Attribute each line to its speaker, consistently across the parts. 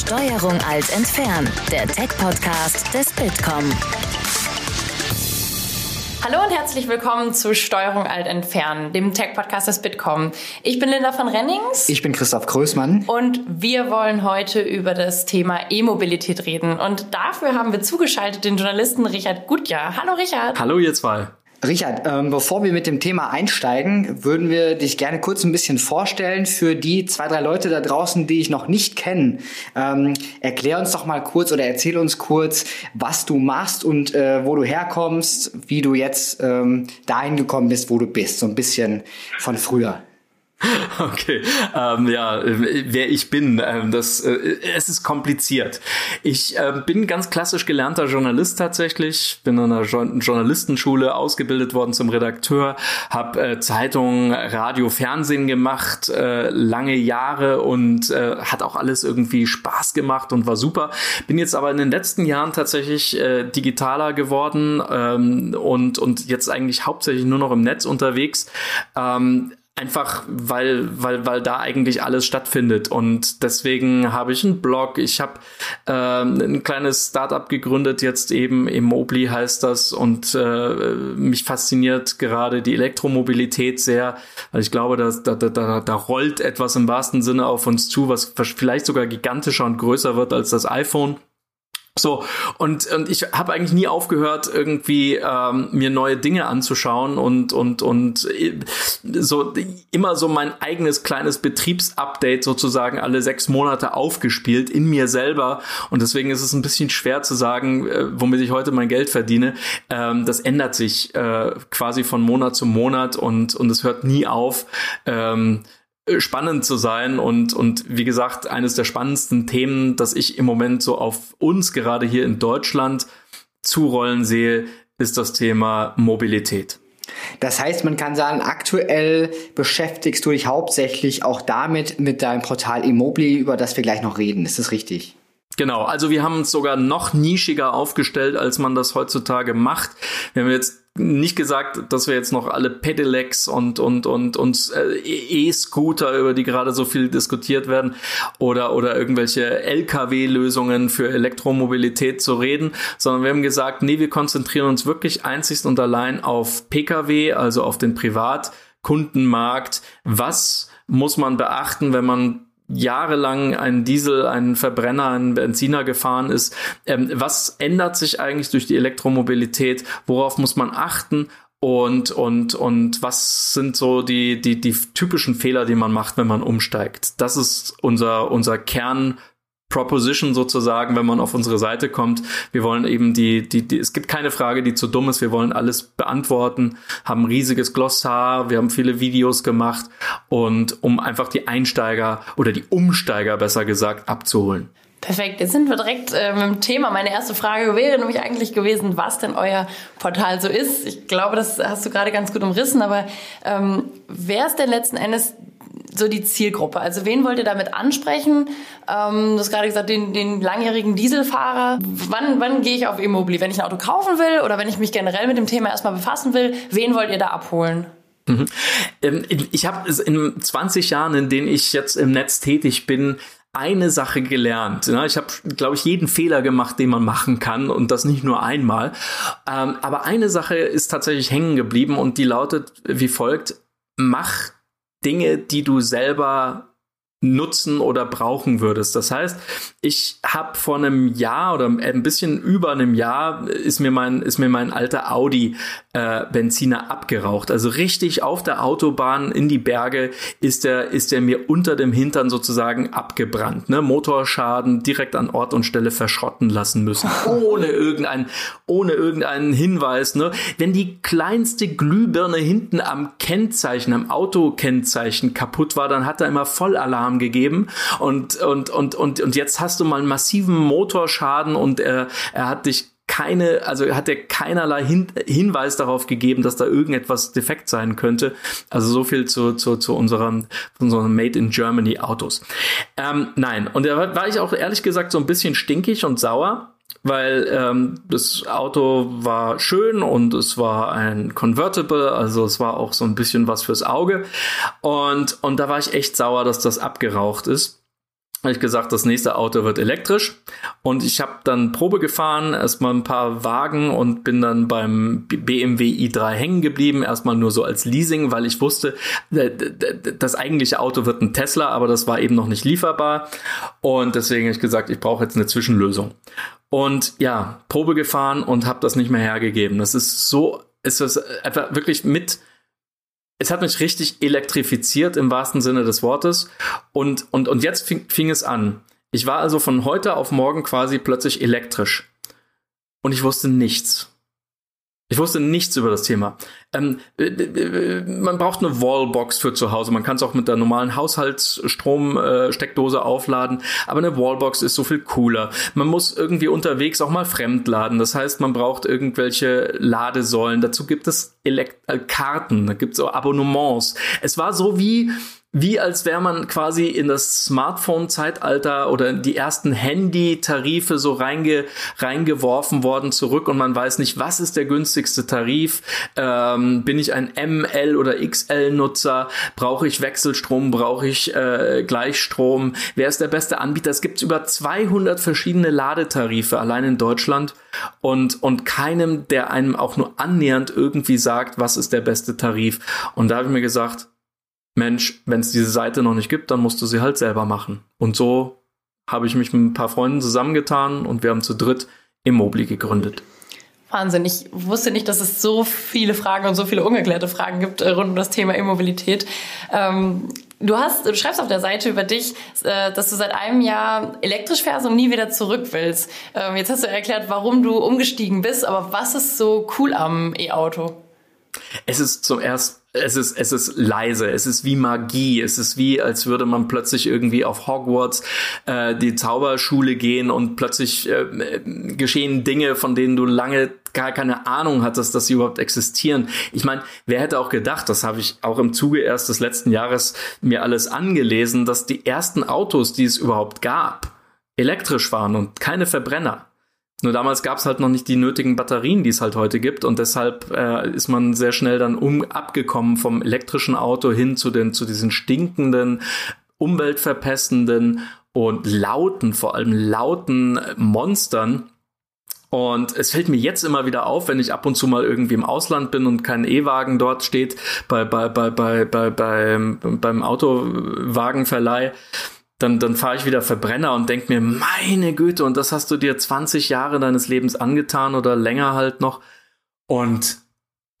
Speaker 1: Steuerung alt entfernen, der Tech-Podcast des Bitkom.
Speaker 2: Hallo und herzlich willkommen zu Steuerung alt entfernen, dem Tech-Podcast des Bitkom. Ich bin Linda von Rennings.
Speaker 3: Ich bin Christoph Größmann.
Speaker 2: Und wir wollen heute über das Thema E-Mobilität reden. Und dafür haben wir zugeschaltet den Journalisten Richard Gutjahr. Hallo Richard.
Speaker 4: Hallo ihr zwei.
Speaker 3: Richard, ähm, bevor wir mit dem Thema einsteigen, würden wir dich gerne kurz ein bisschen vorstellen für die zwei, drei Leute da draußen, die ich noch nicht kenne. Ähm, erklär uns doch mal kurz oder erzähl uns kurz, was du machst und äh, wo du herkommst, wie du jetzt ähm, dahin gekommen bist, wo du bist. So ein bisschen von früher.
Speaker 4: Okay, ähm, ja, wer ich bin, ähm, das, äh, es ist kompliziert. Ich äh, bin ganz klassisch gelernter Journalist tatsächlich, bin an einer jo Journalistenschule ausgebildet worden zum Redakteur, habe äh, Zeitung, Radio, Fernsehen gemacht, äh, lange Jahre und äh, hat auch alles irgendwie Spaß gemacht und war super. Bin jetzt aber in den letzten Jahren tatsächlich äh, digitaler geworden ähm, und, und jetzt eigentlich hauptsächlich nur noch im Netz unterwegs. Ähm, Einfach weil, weil, weil da eigentlich alles stattfindet. Und deswegen habe ich einen Blog, ich habe äh, ein kleines Startup gegründet, jetzt eben Immobli heißt das. Und äh, mich fasziniert gerade die Elektromobilität sehr, weil ich glaube, dass, da, da, da rollt etwas im wahrsten Sinne auf uns zu, was vielleicht sogar gigantischer und größer wird als das iPhone. So, und, und ich habe eigentlich nie aufgehört, irgendwie ähm, mir neue Dinge anzuschauen und, und, und äh, so immer so mein eigenes kleines Betriebsupdate sozusagen alle sechs Monate aufgespielt in mir selber. Und deswegen ist es ein bisschen schwer zu sagen, äh, womit ich heute mein Geld verdiene. Ähm, das ändert sich äh, quasi von Monat zu Monat und, und es hört nie auf. Ähm, spannend zu sein und, und wie gesagt, eines der spannendsten Themen, das ich im Moment so auf uns gerade hier in Deutschland zurollen sehe, ist das Thema Mobilität.
Speaker 3: Das heißt, man kann sagen, aktuell beschäftigst du dich hauptsächlich auch damit mit deinem Portal Immobili, über das wir gleich noch reden. Ist das richtig?
Speaker 4: Genau, also wir haben uns sogar noch nischiger aufgestellt, als man das heutzutage macht. Wir haben jetzt nicht gesagt, dass wir jetzt noch alle Pedelecs und und und und äh, E-Scooter, über die gerade so viel diskutiert werden, oder oder irgendwelche LKW-Lösungen für Elektromobilität zu reden, sondern wir haben gesagt, nee, wir konzentrieren uns wirklich einzig und allein auf PKW, also auf den Privatkundenmarkt. Was muss man beachten, wenn man jahrelang einen Diesel, einen Verbrenner, einen Benziner gefahren ist. Ähm, was ändert sich eigentlich durch die Elektromobilität? Worauf muss man achten? Und, und, und was sind so die, die, die typischen Fehler, die man macht, wenn man umsteigt? Das ist unser, unser Kern Proposition sozusagen, wenn man auf unsere Seite kommt. Wir wollen eben die, die, die, es gibt keine Frage, die zu dumm ist. Wir wollen alles beantworten, haben riesiges Glossar, wir haben viele Videos gemacht und um einfach die Einsteiger oder die Umsteiger besser gesagt abzuholen.
Speaker 2: Perfekt, jetzt sind wir direkt äh, mit dem Thema. Meine erste Frage wäre nämlich eigentlich gewesen, was denn euer Portal so ist. Ich glaube, das hast du gerade ganz gut umrissen, aber ähm, wer ist denn letzten Endes so die Zielgruppe? Also wen wollt ihr damit ansprechen? Ähm, du hast gerade gesagt, den, den langjährigen Dieselfahrer. Wann, wann gehe ich auf Immobili? Wenn ich ein Auto kaufen will oder wenn ich mich generell mit dem Thema erstmal befassen will, wen wollt ihr da abholen?
Speaker 4: Mhm. Ähm, ich habe in 20 Jahren, in denen ich jetzt im Netz tätig bin, eine Sache gelernt. Ich habe, glaube ich, jeden Fehler gemacht, den man machen kann und das nicht nur einmal. Ähm, aber eine Sache ist tatsächlich hängen geblieben und die lautet wie folgt: Mach Dinge, die du selber nutzen oder brauchen würdest. Das heißt, ich habe vor einem Jahr oder ein bisschen über einem Jahr ist mir mein ist mir mein alter Audi äh, Benziner abgeraucht. Also richtig auf der Autobahn in die Berge ist der ist der mir unter dem Hintern sozusagen abgebrannt. Ne? Motorschaden direkt an Ort und Stelle verschrotten lassen müssen, ohne irgendein ohne irgendeinen Hinweis. Ne? Wenn die kleinste Glühbirne hinten am Kennzeichen, am Autokennzeichen kaputt war, dann hat er immer Vollalarm Alarm gegeben und, und, und, und, und jetzt hast du mal einen massiven Motorschaden und er, er hat dich keine, also hat er keinerlei Hin Hinweis darauf gegeben, dass da irgendetwas defekt sein könnte. Also so viel zu, zu, zu unserem, unseren Made in Germany Autos. Ähm, nein, und da war ich auch ehrlich gesagt so ein bisschen stinkig und sauer weil ähm, das Auto war schön und es war ein Convertible, also es war auch so ein bisschen was fürs Auge. Und, und da war ich echt sauer, dass das abgeraucht ist. habe ich gesagt, das nächste Auto wird elektrisch. Und ich habe dann Probe gefahren, erstmal ein paar Wagen und bin dann beim BMW i3 hängen geblieben. Erstmal nur so als Leasing, weil ich wusste, das eigentliche Auto wird ein Tesla, aber das war eben noch nicht lieferbar. Und deswegen habe ich gesagt, ich brauche jetzt eine Zwischenlösung. Und ja, Probe gefahren und habe das nicht mehr hergegeben. Das ist so, ist das einfach wirklich mit es hat mich richtig elektrifiziert im wahrsten Sinne des Wortes. Und, und, und jetzt fing, fing es an. Ich war also von heute auf morgen quasi plötzlich elektrisch. Und ich wusste nichts. Ich wusste nichts über das Thema. Ähm, äh, äh, man braucht eine Wallbox für zu Hause. Man kann es auch mit der normalen Haushaltsstromsteckdose äh, aufladen. Aber eine Wallbox ist so viel cooler. Man muss irgendwie unterwegs auch mal fremd laden. Das heißt, man braucht irgendwelche Ladesäulen. Dazu gibt es Elekt äh, Karten. Da gibt es auch Abonnements. Es war so wie wie als wäre man quasi in das Smartphone-Zeitalter oder die ersten Handy-Tarife so reinge reingeworfen worden zurück und man weiß nicht, was ist der günstigste Tarif? Ähm, bin ich ein ML oder XL-Nutzer? Brauche ich Wechselstrom? Brauche ich äh, Gleichstrom? Wer ist der beste Anbieter? Es gibt über 200 verschiedene Ladetarife allein in Deutschland und, und keinem, der einem auch nur annähernd irgendwie sagt, was ist der beste Tarif. Und da habe ich mir gesagt, Mensch, wenn es diese Seite noch nicht gibt, dann musst du sie halt selber machen. Und so habe ich mich mit ein paar Freunden zusammengetan und wir haben zu dritt Immobili gegründet.
Speaker 2: Wahnsinn. Ich wusste nicht, dass es so viele Fragen und so viele ungeklärte Fragen gibt äh, rund um das Thema Immobilität. Ähm, du hast, du schreibst auf der Seite über dich, äh, dass du seit einem Jahr elektrisch fährst und nie wieder zurück willst. Ähm, jetzt hast du erklärt, warum du umgestiegen bist, aber was ist so cool am E-Auto?
Speaker 4: Es ist zum ersten es ist, es ist leise, es ist wie Magie, es ist wie, als würde man plötzlich irgendwie auf Hogwarts äh, die Zauberschule gehen und plötzlich äh, geschehen Dinge, von denen du lange gar keine Ahnung hattest, dass sie überhaupt existieren. Ich meine, wer hätte auch gedacht, das habe ich auch im Zuge erst des letzten Jahres mir alles angelesen, dass die ersten Autos, die es überhaupt gab, elektrisch waren und keine Verbrenner. Nur damals gab es halt noch nicht die nötigen Batterien, die es halt heute gibt und deshalb äh, ist man sehr schnell dann um abgekommen vom elektrischen Auto hin zu den zu diesen stinkenden, umweltverpestenden und lauten, vor allem lauten Monstern. Und es fällt mir jetzt immer wieder auf, wenn ich ab und zu mal irgendwie im Ausland bin und kein E-Wagen dort steht bei, bei, bei, bei, bei, beim, beim Autowagenverleih, dann, dann fahre ich wieder Verbrenner und denk mir, meine Güte, und das hast du dir 20 Jahre deines Lebens angetan oder länger halt noch. Und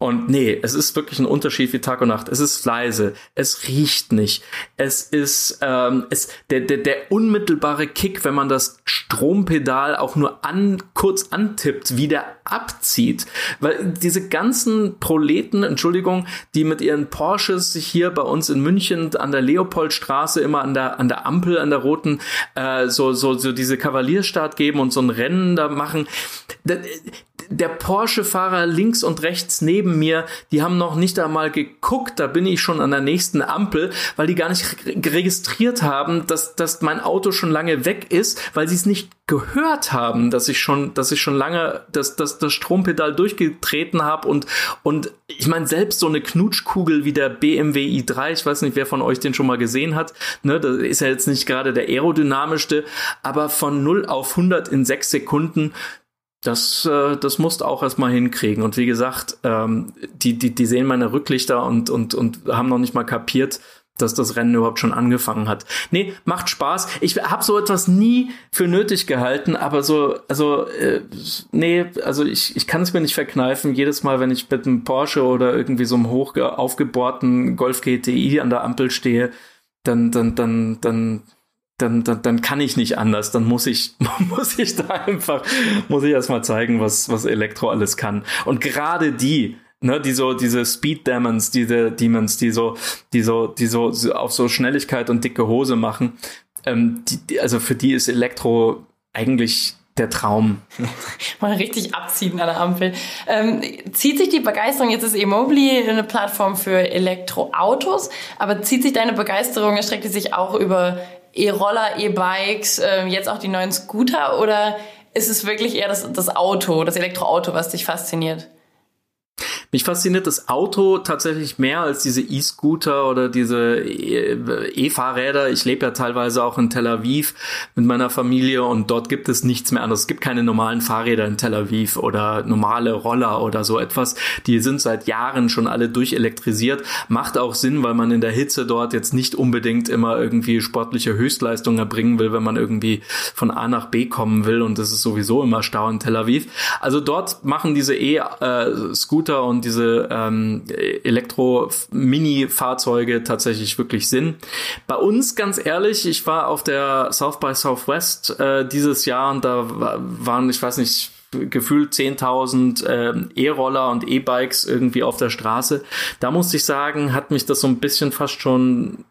Speaker 4: und nee, es ist wirklich ein Unterschied wie Tag und Nacht. Es ist leise, es riecht nicht. Es ist ähm, es, der, der, der unmittelbare Kick, wenn man das Strompedal auch nur an, kurz antippt, wie der abzieht. Weil diese ganzen Proleten, Entschuldigung, die mit ihren Porsches sich hier bei uns in München an der Leopoldstraße immer an der, an der Ampel, an der roten, äh, so, so, so diese Kavalierstart geben und so ein Rennen da machen der Porsche-Fahrer links und rechts neben mir, die haben noch nicht einmal geguckt, da bin ich schon an der nächsten Ampel, weil die gar nicht registriert haben, dass, dass mein Auto schon lange weg ist, weil sie es nicht gehört haben, dass ich schon, dass ich schon lange das, das, das Strompedal durchgetreten habe. Und, und ich meine, selbst so eine Knutschkugel wie der BMW i3, ich weiß nicht, wer von euch den schon mal gesehen hat, ne, das ist ja jetzt nicht gerade der aerodynamischste, aber von 0 auf 100 in 6 Sekunden, das, äh, das musst auch erstmal hinkriegen. Und wie gesagt, ähm, die, die, die sehen meine Rücklichter und, und, und haben noch nicht mal kapiert, dass das Rennen überhaupt schon angefangen hat. Nee, macht Spaß. Ich habe so etwas nie für nötig gehalten, aber so, also, äh, nee, also ich, ich kann es mir nicht verkneifen. Jedes Mal, wenn ich mit einem Porsche oder irgendwie so einem hoch aufgebohrten Golf GTI an der Ampel stehe, dann, dann, dann, dann dann, dann, dann kann ich nicht anders. Dann muss ich, muss ich da einfach, muss ich erstmal zeigen, was, was Elektro alles kann. Und gerade die, ne, die so, diese Speed Demons, diese Demons, die so, die so, die so, auf so Schnelligkeit und dicke Hose machen, ähm, die, die, also für die ist Elektro eigentlich der Traum.
Speaker 2: Mal richtig abziehen an der Ampel. Ähm, zieht sich die Begeisterung, jetzt ist Immobili eine Plattform für Elektroautos, aber zieht sich deine Begeisterung, erstreckt die sich auch über E-Roller, E-Bikes, äh, jetzt auch die neuen Scooter oder ist es wirklich eher das, das Auto, das Elektroauto, was dich fasziniert?
Speaker 4: Mich fasziniert das Auto tatsächlich mehr als diese E-Scooter oder diese E-Fahrräder. Ich lebe ja teilweise auch in Tel Aviv mit meiner Familie und dort gibt es nichts mehr anderes. Es gibt keine normalen Fahrräder in Tel Aviv oder normale Roller oder so etwas. Die sind seit Jahren schon alle durchelektrisiert. Macht auch Sinn, weil man in der Hitze dort jetzt nicht unbedingt immer irgendwie sportliche Höchstleistungen erbringen will, wenn man irgendwie von A nach B kommen will und das ist sowieso immer Stau in Tel Aviv. Also dort machen diese E-Scooter und diese ähm, Elektro-Mini-Fahrzeuge tatsächlich wirklich Sinn. Bei uns, ganz ehrlich, ich war auf der South by Southwest äh, dieses Jahr und da waren, ich weiß nicht, gefühlt 10.000 äh, E-Roller und E-Bikes irgendwie auf der Straße. Da muss ich sagen, hat mich das so ein bisschen fast schon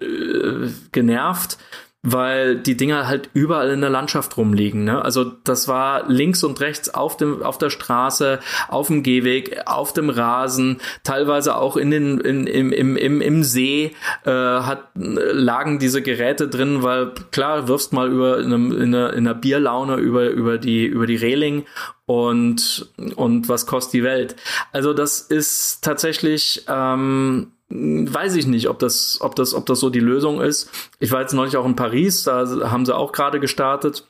Speaker 4: äh, genervt, weil die Dinger halt überall in der Landschaft rumliegen. Ne? Also das war links und rechts auf dem auf der Straße, auf dem Gehweg, auf dem Rasen, teilweise auch in den in, im, im, im, im See äh, hat, lagen diese Geräte drin, weil klar wirfst mal über in, einem, in, einer, in einer Bierlaune über über die über die Reling und und was kostet die Welt. Also das ist tatsächlich ähm, weiß ich nicht, ob das, ob das, ob das so die Lösung ist. Ich war jetzt neulich auch in Paris, da haben sie auch gerade gestartet.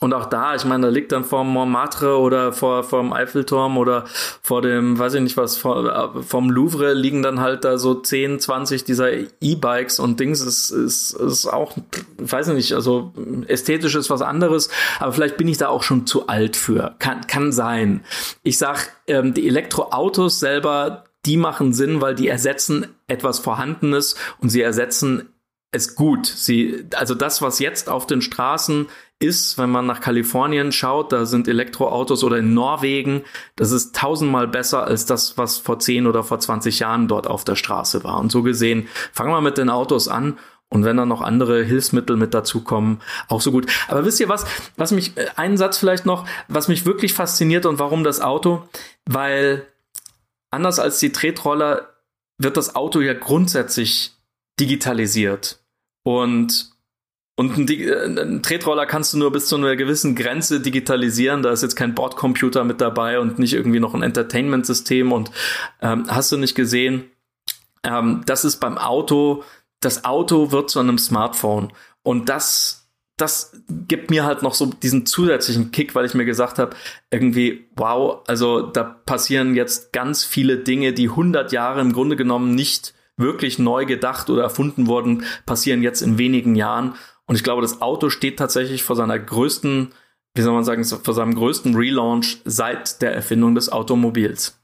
Speaker 4: Und auch da, ich meine, da liegt dann vor Montmartre oder vor, vor dem Eiffelturm oder vor dem, weiß ich nicht was, vor, äh, vom Louvre liegen dann halt da so 10, 20 dieser E-Bikes und Dings. ist, ist, ist auch, weiß ich nicht, also ästhetisch ist was anderes, aber vielleicht bin ich da auch schon zu alt für. Kann, kann sein. Ich sag, ähm, die Elektroautos selber, die machen Sinn, weil die ersetzen etwas Vorhandenes und sie ersetzen es gut. Sie, also das, was jetzt auf den Straßen ist, wenn man nach Kalifornien schaut, da sind Elektroautos oder in Norwegen, das ist tausendmal besser als das, was vor 10 oder vor 20 Jahren dort auf der Straße war. Und so gesehen, fangen wir mit den Autos an und wenn dann noch andere Hilfsmittel mit dazukommen, auch so gut. Aber wisst ihr was, was mich, äh, einen Satz vielleicht noch, was mich wirklich fasziniert und warum das Auto? Weil anders als die Tretroller wird das Auto ja grundsätzlich digitalisiert. Und, und ein, äh, ein, Tretroller kannst du nur bis zu einer gewissen Grenze digitalisieren. Da ist jetzt kein Bordcomputer mit dabei und nicht irgendwie noch ein Entertainment-System. Und ähm, hast du nicht gesehen, ähm, das ist beim Auto, das Auto wird zu einem Smartphone. Und das das gibt mir halt noch so diesen zusätzlichen Kick, weil ich mir gesagt habe, irgendwie, wow, also da passieren jetzt ganz viele Dinge, die 100 Jahre im Grunde genommen nicht wirklich neu gedacht oder erfunden wurden, passieren jetzt in wenigen Jahren. Und ich glaube, das Auto steht tatsächlich vor seiner größten, wie soll man sagen, vor seinem größten Relaunch seit der Erfindung des Automobils.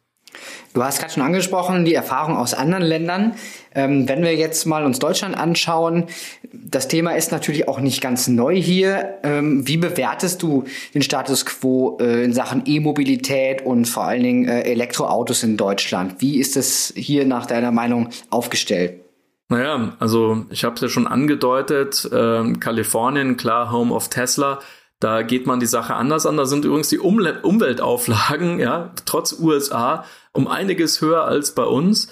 Speaker 3: Du hast gerade schon angesprochen, die Erfahrung aus anderen Ländern. Ähm, wenn wir jetzt mal uns Deutschland anschauen, das Thema ist natürlich auch nicht ganz neu hier. Ähm, wie bewertest du den Status quo äh, in Sachen E-Mobilität und vor allen Dingen äh, Elektroautos in Deutschland? Wie ist es hier nach deiner Meinung aufgestellt?
Speaker 4: Naja, also ich habe es ja schon angedeutet, äh, Kalifornien, klar, Home of Tesla. Da geht man die Sache anders an. Da sind übrigens die Umle Umweltauflagen, ja, trotz USA, um einiges höher als bei uns.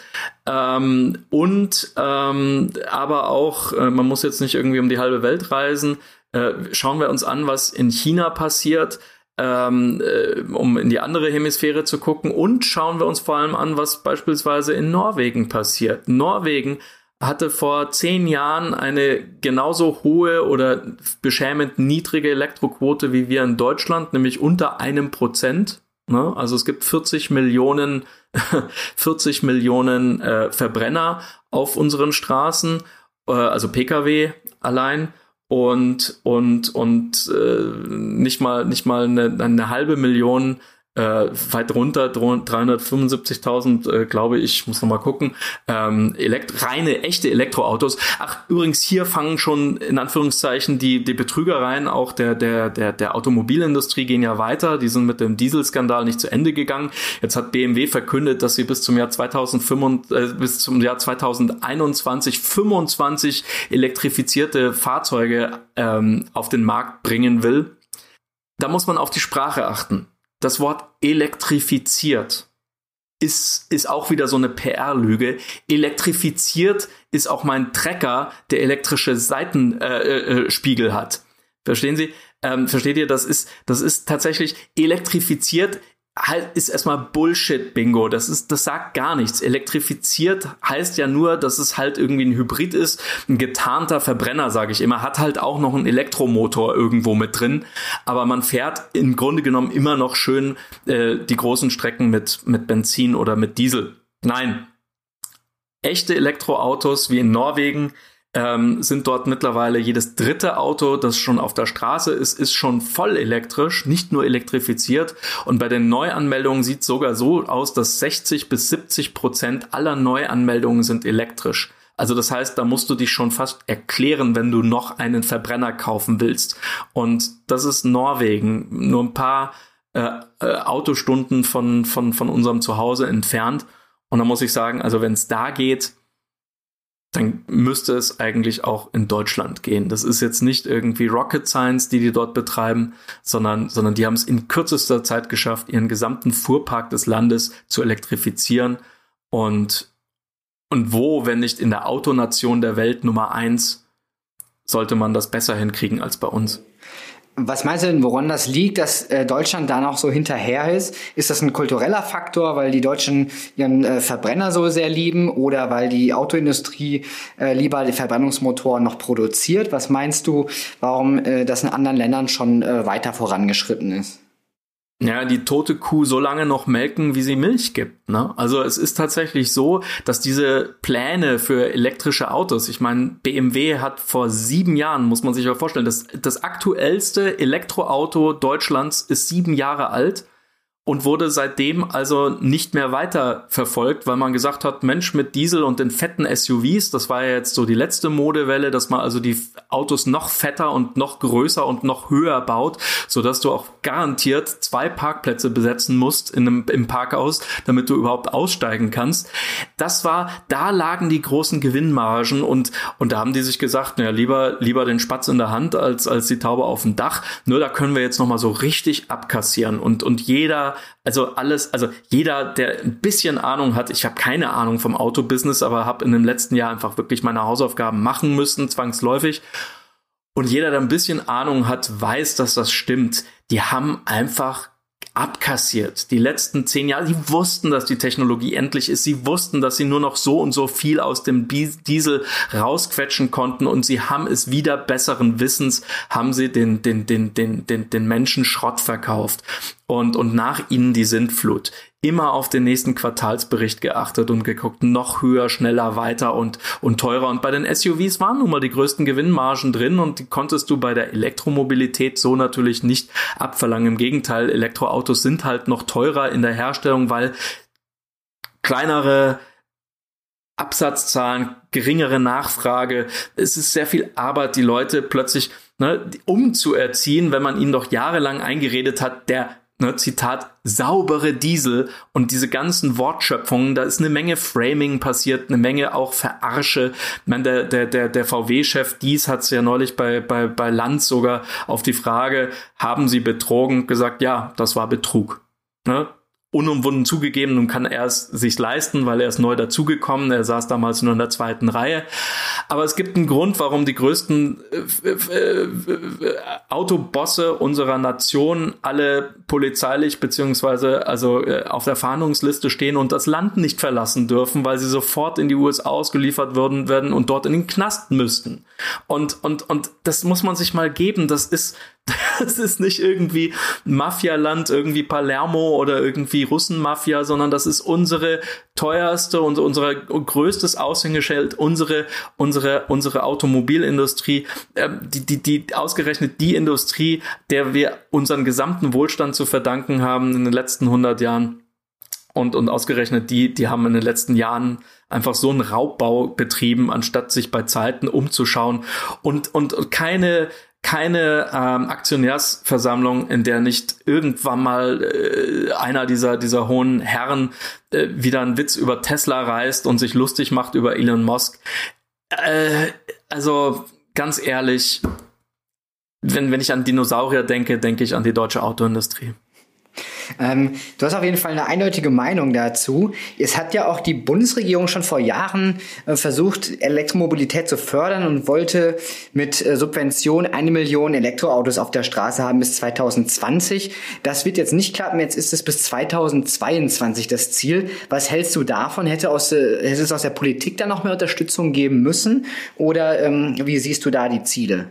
Speaker 4: Ähm, und ähm, aber auch, äh, man muss jetzt nicht irgendwie um die halbe Welt reisen. Äh, schauen wir uns an, was in China passiert. Ähm, äh, um in die andere Hemisphäre zu gucken und schauen wir uns vor allem an, was beispielsweise in Norwegen passiert. Norwegen hatte vor zehn Jahren eine genauso hohe oder beschämend niedrige Elektroquote wie wir in Deutschland, nämlich unter einem Prozent. Ne? Also es gibt 40 Millionen, 40 Millionen äh, Verbrenner auf unseren Straßen, äh, also Pkw allein und und und äh, nicht mal nicht mal eine, eine halbe Million äh, weit runter, 375.000, äh, glaube ich, muss noch mal gucken, ähm, elekt reine, echte Elektroautos. Ach, übrigens, hier fangen schon in Anführungszeichen die, die Betrügereien auch der, der, der, der Automobilindustrie gehen ja weiter. Die sind mit dem Dieselskandal nicht zu Ende gegangen. Jetzt hat BMW verkündet, dass sie bis zum Jahr 2025, äh, bis zum Jahr 2021 25 elektrifizierte Fahrzeuge ähm, auf den Markt bringen will. Da muss man auf die Sprache achten das Wort elektrifiziert ist, ist auch wieder so eine PR-Lüge. Elektrifiziert ist auch mein Trecker, der elektrische Seitenspiegel äh, äh, hat. Verstehen Sie? Ähm, versteht ihr? Das ist, das ist tatsächlich elektrifiziert ist erstmal Bullshit Bingo. Das ist, das sagt gar nichts. Elektrifiziert heißt ja nur, dass es halt irgendwie ein Hybrid ist, ein getarnter Verbrenner, sage ich immer, hat halt auch noch einen Elektromotor irgendwo mit drin. Aber man fährt im Grunde genommen immer noch schön äh, die großen Strecken mit mit Benzin oder mit Diesel. Nein, echte Elektroautos wie in Norwegen ähm, sind dort mittlerweile jedes dritte Auto, das schon auf der Straße ist, ist schon voll elektrisch, nicht nur elektrifiziert. Und bei den Neuanmeldungen sieht es sogar so aus, dass 60 bis 70 Prozent aller Neuanmeldungen sind elektrisch. Also das heißt, da musst du dich schon fast erklären, wenn du noch einen Verbrenner kaufen willst. Und das ist Norwegen, nur ein paar äh, äh, Autostunden von, von, von unserem Zuhause entfernt. Und da muss ich sagen, also wenn es da geht, dann müsste es eigentlich auch in Deutschland gehen. Das ist jetzt nicht irgendwie Rocket Science, die die dort betreiben, sondern, sondern die haben es in kürzester Zeit geschafft, ihren gesamten Fuhrpark des Landes zu elektrifizieren. Und, und wo, wenn nicht in der Autonation der Welt Nummer eins, sollte man das besser hinkriegen als bei uns?
Speaker 3: Was meinst du denn, woran das liegt, dass äh, Deutschland da noch so hinterher ist? Ist das ein kultureller Faktor, weil die Deutschen ihren äh, Verbrenner so sehr lieben oder weil die Autoindustrie äh, lieber die Verbrennungsmotoren noch produziert? Was meinst du, warum das in anderen Ländern schon weiter vorangeschritten ist?
Speaker 4: Ja, die tote Kuh so lange noch melken, wie sie Milch gibt. Ne? Also es ist tatsächlich so, dass diese Pläne für elektrische Autos, ich meine, BMW hat vor sieben Jahren, muss man sich ja vorstellen, das, das aktuellste Elektroauto Deutschlands ist sieben Jahre alt und wurde seitdem also nicht mehr weiter verfolgt, weil man gesagt hat, Mensch, mit Diesel und den fetten SUVs, das war ja jetzt so die letzte Modewelle, dass man also die Autos noch fetter und noch größer und noch höher baut, so dass du auch garantiert zwei Parkplätze besetzen musst in einem, im Parkhaus, damit du überhaupt aussteigen kannst. Das war, da lagen die großen Gewinnmargen und, und da haben die sich gesagt, naja, lieber, lieber den Spatz in der Hand als, als die Taube auf dem Dach. Nur da können wir jetzt nochmal so richtig abkassieren und, und jeder also alles, also jeder, der ein bisschen Ahnung hat, ich habe keine Ahnung vom Autobusiness, aber habe in dem letzten Jahr einfach wirklich meine Hausaufgaben machen müssen, zwangsläufig. Und jeder, der ein bisschen Ahnung hat, weiß, dass das stimmt. Die haben einfach abkassiert. Die letzten zehn Jahre, sie wussten, dass die Technologie endlich ist. Sie wussten, dass sie nur noch so und so viel aus dem Diesel rausquetschen konnten und sie haben es wieder besseren Wissens, haben sie den, den, den, den, den, den Menschen Schrott verkauft und, und nach ihnen die Sintflut. Immer auf den nächsten Quartalsbericht geachtet und geguckt, noch höher, schneller, weiter und, und teurer. Und bei den SUVs waren nun mal die größten Gewinnmargen drin und die konntest du bei der Elektromobilität so natürlich nicht abverlangen. Im Gegenteil, Elektroautos sind halt noch teurer in der Herstellung, weil kleinere Absatzzahlen, geringere Nachfrage. Es ist sehr viel Arbeit, die Leute plötzlich ne, umzuerziehen, wenn man ihnen doch jahrelang eingeredet hat, der ne, Zitat, saubere Diesel und diese ganzen Wortschöpfungen, da ist eine Menge Framing passiert, eine Menge auch Verarsche. Ich meine, der, der, der, der VW-Chef Dies hat es ja neulich bei, bei, bei Lanz sogar auf die Frage, haben sie betrogen, gesagt, ja, das war Betrug. Ne? Unumwunden zugegeben und kann er es sich leisten, weil er ist neu dazugekommen. Er saß damals nur in der zweiten Reihe. Aber es gibt einen Grund, warum die größten äh, äh, äh, Autobosse unserer Nation alle polizeilich beziehungsweise also auf der Fahndungsliste stehen und das Land nicht verlassen dürfen, weil sie sofort in die USA ausgeliefert würden werden und dort in den Knast müssten. Und und und das muss man sich mal geben. Das ist das ist nicht irgendwie Mafialand, irgendwie Palermo oder irgendwie Russenmafia, sondern das ist unsere teuerste und unser größtes Aushängeschild, unsere, unsere, unsere Automobilindustrie, äh, die, die, die ausgerechnet die Industrie, der wir unseren gesamten Wohlstand zu verdanken haben in den letzten 100 Jahren. Und, und ausgerechnet die, die haben in den letzten Jahren einfach so einen Raubbau betrieben, anstatt sich bei Zeiten umzuschauen und, und keine keine ähm, Aktionärsversammlung, in der nicht irgendwann mal äh, einer dieser, dieser hohen Herren äh, wieder einen Witz über Tesla reißt und sich lustig macht über Elon Musk. Äh, also ganz ehrlich, wenn, wenn ich an Dinosaurier denke, denke ich an die deutsche Autoindustrie.
Speaker 3: Ähm, du hast auf jeden Fall eine eindeutige Meinung dazu. Es hat ja auch die Bundesregierung schon vor Jahren äh, versucht, Elektromobilität zu fördern und wollte mit äh, Subvention eine Million Elektroautos auf der Straße haben bis 2020. Das wird jetzt nicht klappen. Jetzt ist es bis 2022 das Ziel. Was hältst du davon? Hätte, aus, äh, hätte es aus der Politik da noch mehr Unterstützung geben müssen? Oder ähm, wie siehst du da die Ziele?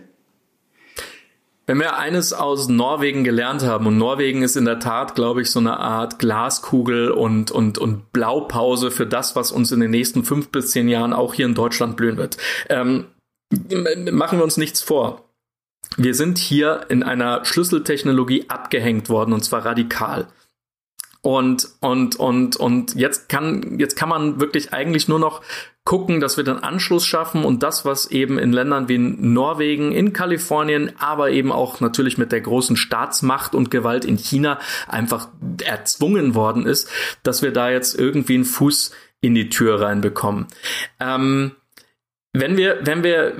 Speaker 4: Wenn wir eines aus Norwegen gelernt haben, und Norwegen ist in der Tat, glaube ich, so eine Art Glaskugel und, und, und Blaupause für das, was uns in den nächsten fünf bis zehn Jahren auch hier in Deutschland blühen wird. Ähm, machen wir uns nichts vor. Wir sind hier in einer Schlüsseltechnologie abgehängt worden, und zwar radikal. Und, und, und, und jetzt kann, jetzt kann man wirklich eigentlich nur noch gucken, dass wir den Anschluss schaffen und das, was eben in Ländern wie in Norwegen, in Kalifornien, aber eben auch natürlich mit der großen Staatsmacht und Gewalt in China einfach erzwungen worden ist, dass wir da jetzt irgendwie einen Fuß in die Tür reinbekommen. Ähm, wenn wir, wenn wir,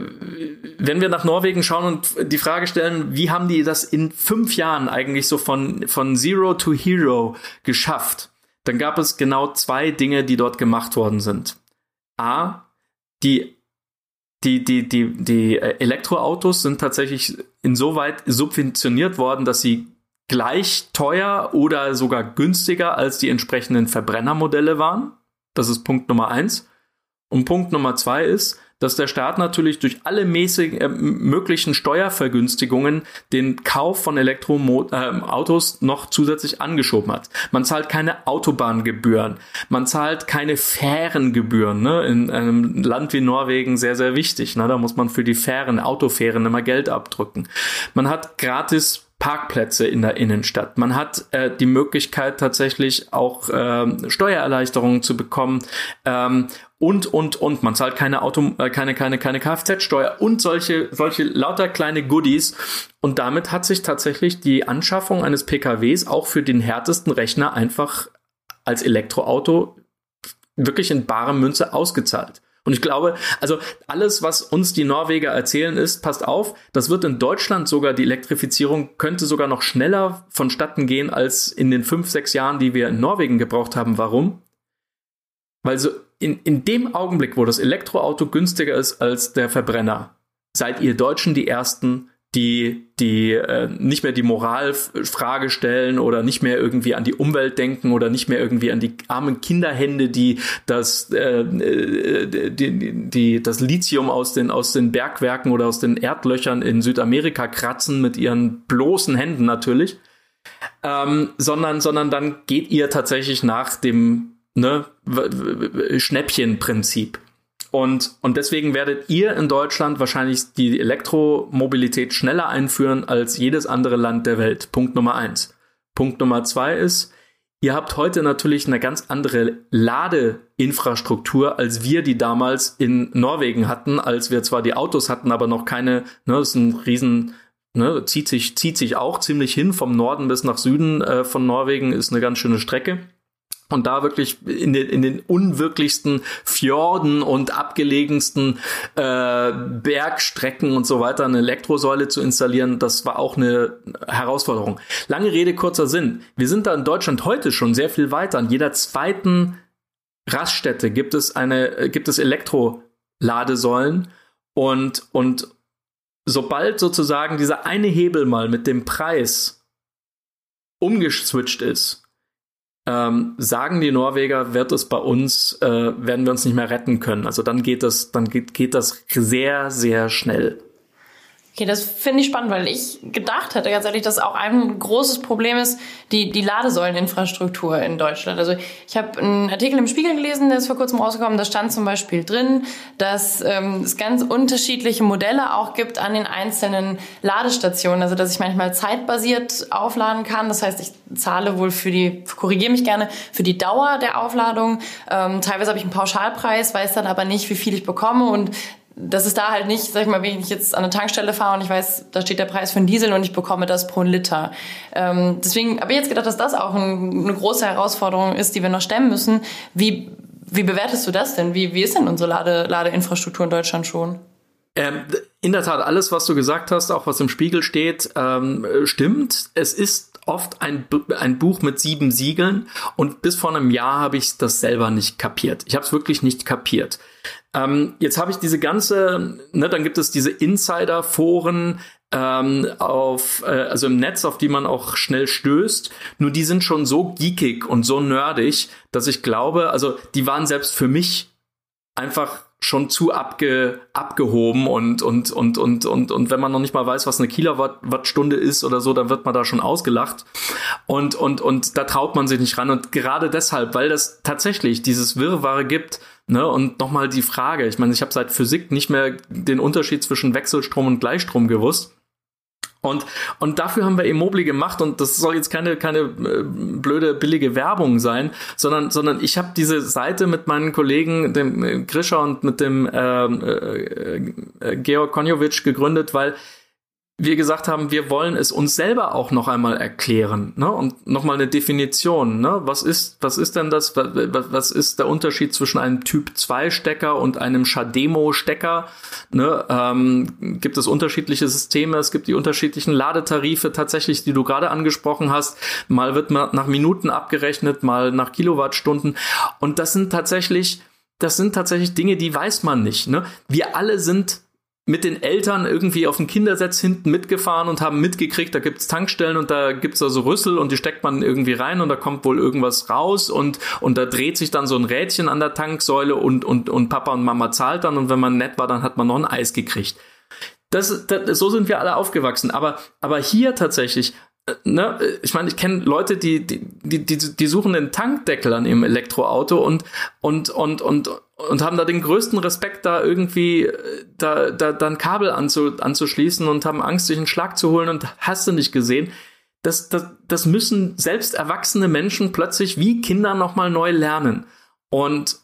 Speaker 4: wenn wir nach Norwegen schauen und die Frage stellen, wie haben die das in fünf Jahren eigentlich so von, von Zero to Hero geschafft, dann gab es genau zwei Dinge, die dort gemacht worden sind. A, die, die, die, die, die Elektroautos sind tatsächlich insoweit subventioniert worden, dass sie gleich teuer oder sogar günstiger als die entsprechenden Verbrennermodelle waren. Das ist Punkt Nummer eins. Und Punkt Nummer zwei ist, dass der Staat natürlich durch alle mäßig, äh, möglichen Steuervergünstigungen den Kauf von Elektroautos äh, noch zusätzlich angeschoben hat. Man zahlt keine Autobahngebühren, man zahlt keine Fährengebühren. Ne? In einem Land wie Norwegen sehr, sehr wichtig. Ne? Da muss man für die Fähren, Autofähren immer Geld abdrücken. Man hat gratis Parkplätze in der Innenstadt. Man hat äh, die Möglichkeit tatsächlich auch äh, Steuererleichterungen zu bekommen ähm, und und und man zahlt keine Auto äh, keine keine keine Kfz-Steuer und solche solche lauter kleine Goodies und damit hat sich tatsächlich die Anschaffung eines PKWs auch für den härtesten Rechner einfach als Elektroauto wirklich in bare Münze ausgezahlt. Und ich glaube, also alles, was uns die Norweger erzählen, ist, passt auf, das wird in Deutschland sogar, die Elektrifizierung könnte sogar noch schneller vonstatten gehen als in den fünf, sechs Jahren, die wir in Norwegen gebraucht haben. Warum? Weil so in, in dem Augenblick, wo das Elektroauto günstiger ist als der Verbrenner, seid ihr Deutschen die Ersten, die, die äh, nicht mehr die Moralfrage stellen oder nicht mehr irgendwie an die Umwelt denken oder nicht mehr irgendwie an die armen Kinderhände, die das, äh, äh die, die, das Lithium aus den, aus den Bergwerken oder aus den Erdlöchern in Südamerika kratzen mit ihren bloßen Händen natürlich, ähm, sondern, sondern dann geht ihr tatsächlich nach dem ne, Schnäppchenprinzip. Und, und deswegen werdet ihr in Deutschland wahrscheinlich die Elektromobilität schneller einführen als jedes andere Land der Welt. Punkt Nummer eins. Punkt Nummer zwei ist, ihr habt heute natürlich eine ganz andere Ladeinfrastruktur, als wir die damals in Norwegen hatten, als wir zwar die Autos hatten, aber noch keine, ne, das ist ein riesen, ne, zieht sich, zieht sich auch ziemlich hin vom Norden bis nach Süden äh, von Norwegen, ist eine ganz schöne Strecke und da wirklich in den, in den unwirklichsten Fjorden und abgelegensten äh, Bergstrecken und so weiter eine Elektrosäule zu installieren, das war auch eine Herausforderung. Lange Rede, kurzer Sinn. Wir sind da in Deutschland heute schon sehr viel weiter. An jeder zweiten Raststätte gibt es eine, gibt es Elektroladesäulen und, und sobald sozusagen dieser eine Hebel mal mit dem Preis umgeswitcht ist, ähm, sagen die Norweger, wird es bei uns, äh, werden wir uns nicht mehr retten können. Also dann geht das, dann geht, geht das sehr, sehr schnell.
Speaker 2: Okay, das finde ich spannend, weil ich gedacht hätte ganz ehrlich, dass auch ein großes Problem ist die, die Ladesäuleninfrastruktur in Deutschland. Also ich habe einen Artikel im Spiegel gelesen, der ist vor kurzem rausgekommen, da stand zum Beispiel drin, dass ähm, es ganz unterschiedliche Modelle auch gibt an den einzelnen Ladestationen. Also dass ich manchmal zeitbasiert aufladen kann. Das heißt, ich zahle wohl für die, korrigiere mich gerne, für die Dauer der Aufladung. Ähm, teilweise habe ich einen Pauschalpreis, weiß dann aber nicht, wie viel ich bekomme und das ist da halt nicht, sag ich mal, wenn ich jetzt an eine Tankstelle fahre und ich weiß, da steht der Preis für einen Diesel und ich bekomme das pro Liter. Ähm, deswegen habe ich jetzt gedacht, dass das auch ein, eine große Herausforderung ist, die wir noch stemmen müssen. Wie, wie bewertest du das denn? Wie, wie ist denn unsere Lade, Ladeinfrastruktur in Deutschland schon?
Speaker 4: Ähm, in der Tat, alles, was du gesagt hast, auch was im Spiegel steht, ähm, stimmt. Es ist oft ein, ein Buch mit sieben Siegeln und bis vor einem Jahr habe ich das selber nicht kapiert. Ich habe es wirklich nicht kapiert. Ähm, jetzt habe ich diese ganze, ne, dann gibt es diese Insider-Foren, ähm, auf, äh, also im Netz, auf die man auch schnell stößt. Nur die sind schon so geekig und so nerdig, dass ich glaube, also die waren selbst für mich einfach schon zu abge, abgehoben und, und, und, und, und, und wenn man noch nicht mal weiß, was eine Kilowattstunde ist oder so, dann wird man da schon ausgelacht. Und, und, und da traut man sich nicht ran. Und gerade deshalb, weil das tatsächlich dieses Wirrwarre gibt, ne, und nochmal die Frage, ich meine, ich habe seit Physik nicht mehr den Unterschied zwischen Wechselstrom und Gleichstrom gewusst. Und, und dafür haben wir Immobile gemacht und das soll jetzt keine, keine äh, blöde, billige Werbung sein, sondern, sondern ich habe diese Seite mit meinen Kollegen, dem äh, Grischer und mit dem ähm, äh, äh, Georg Konjovic gegründet, weil wir gesagt haben, wir wollen es uns selber auch noch einmal erklären ne? und nochmal eine Definition. Ne? Was ist, was ist denn das? Was, ist der Unterschied zwischen einem Typ 2 Stecker und einem Shademo Stecker? Ne? Ähm, gibt es unterschiedliche Systeme? Es gibt die unterschiedlichen Ladetarife tatsächlich, die du gerade angesprochen hast. Mal wird man nach Minuten abgerechnet, mal nach Kilowattstunden. Und das sind tatsächlich, das sind tatsächlich Dinge, die weiß man nicht. Ne? Wir alle sind mit den Eltern irgendwie auf dem Kindersitz hinten mitgefahren und haben mitgekriegt, da gibt's Tankstellen und da gibt's also Rüssel und die steckt man irgendwie rein und da kommt wohl irgendwas raus und, und da dreht sich dann so ein Rädchen an der Tanksäule und, und, und Papa und Mama zahlt dann und wenn man nett war, dann hat man noch ein Eis gekriegt. Das, das, so sind wir alle aufgewachsen. Aber, aber hier tatsächlich äh, ne, ich meine, ich kenne Leute, die, die, die, die, suchen den Tankdeckel an ihrem Elektroauto und, und, und, und, und haben da den größten Respekt, da irgendwie äh, da, da, da ein Kabel anzu, anzuschließen und haben Angst, sich einen Schlag zu holen und hast du nicht gesehen. Das, das, das müssen selbst erwachsene Menschen plötzlich wie Kinder nochmal neu lernen. Und,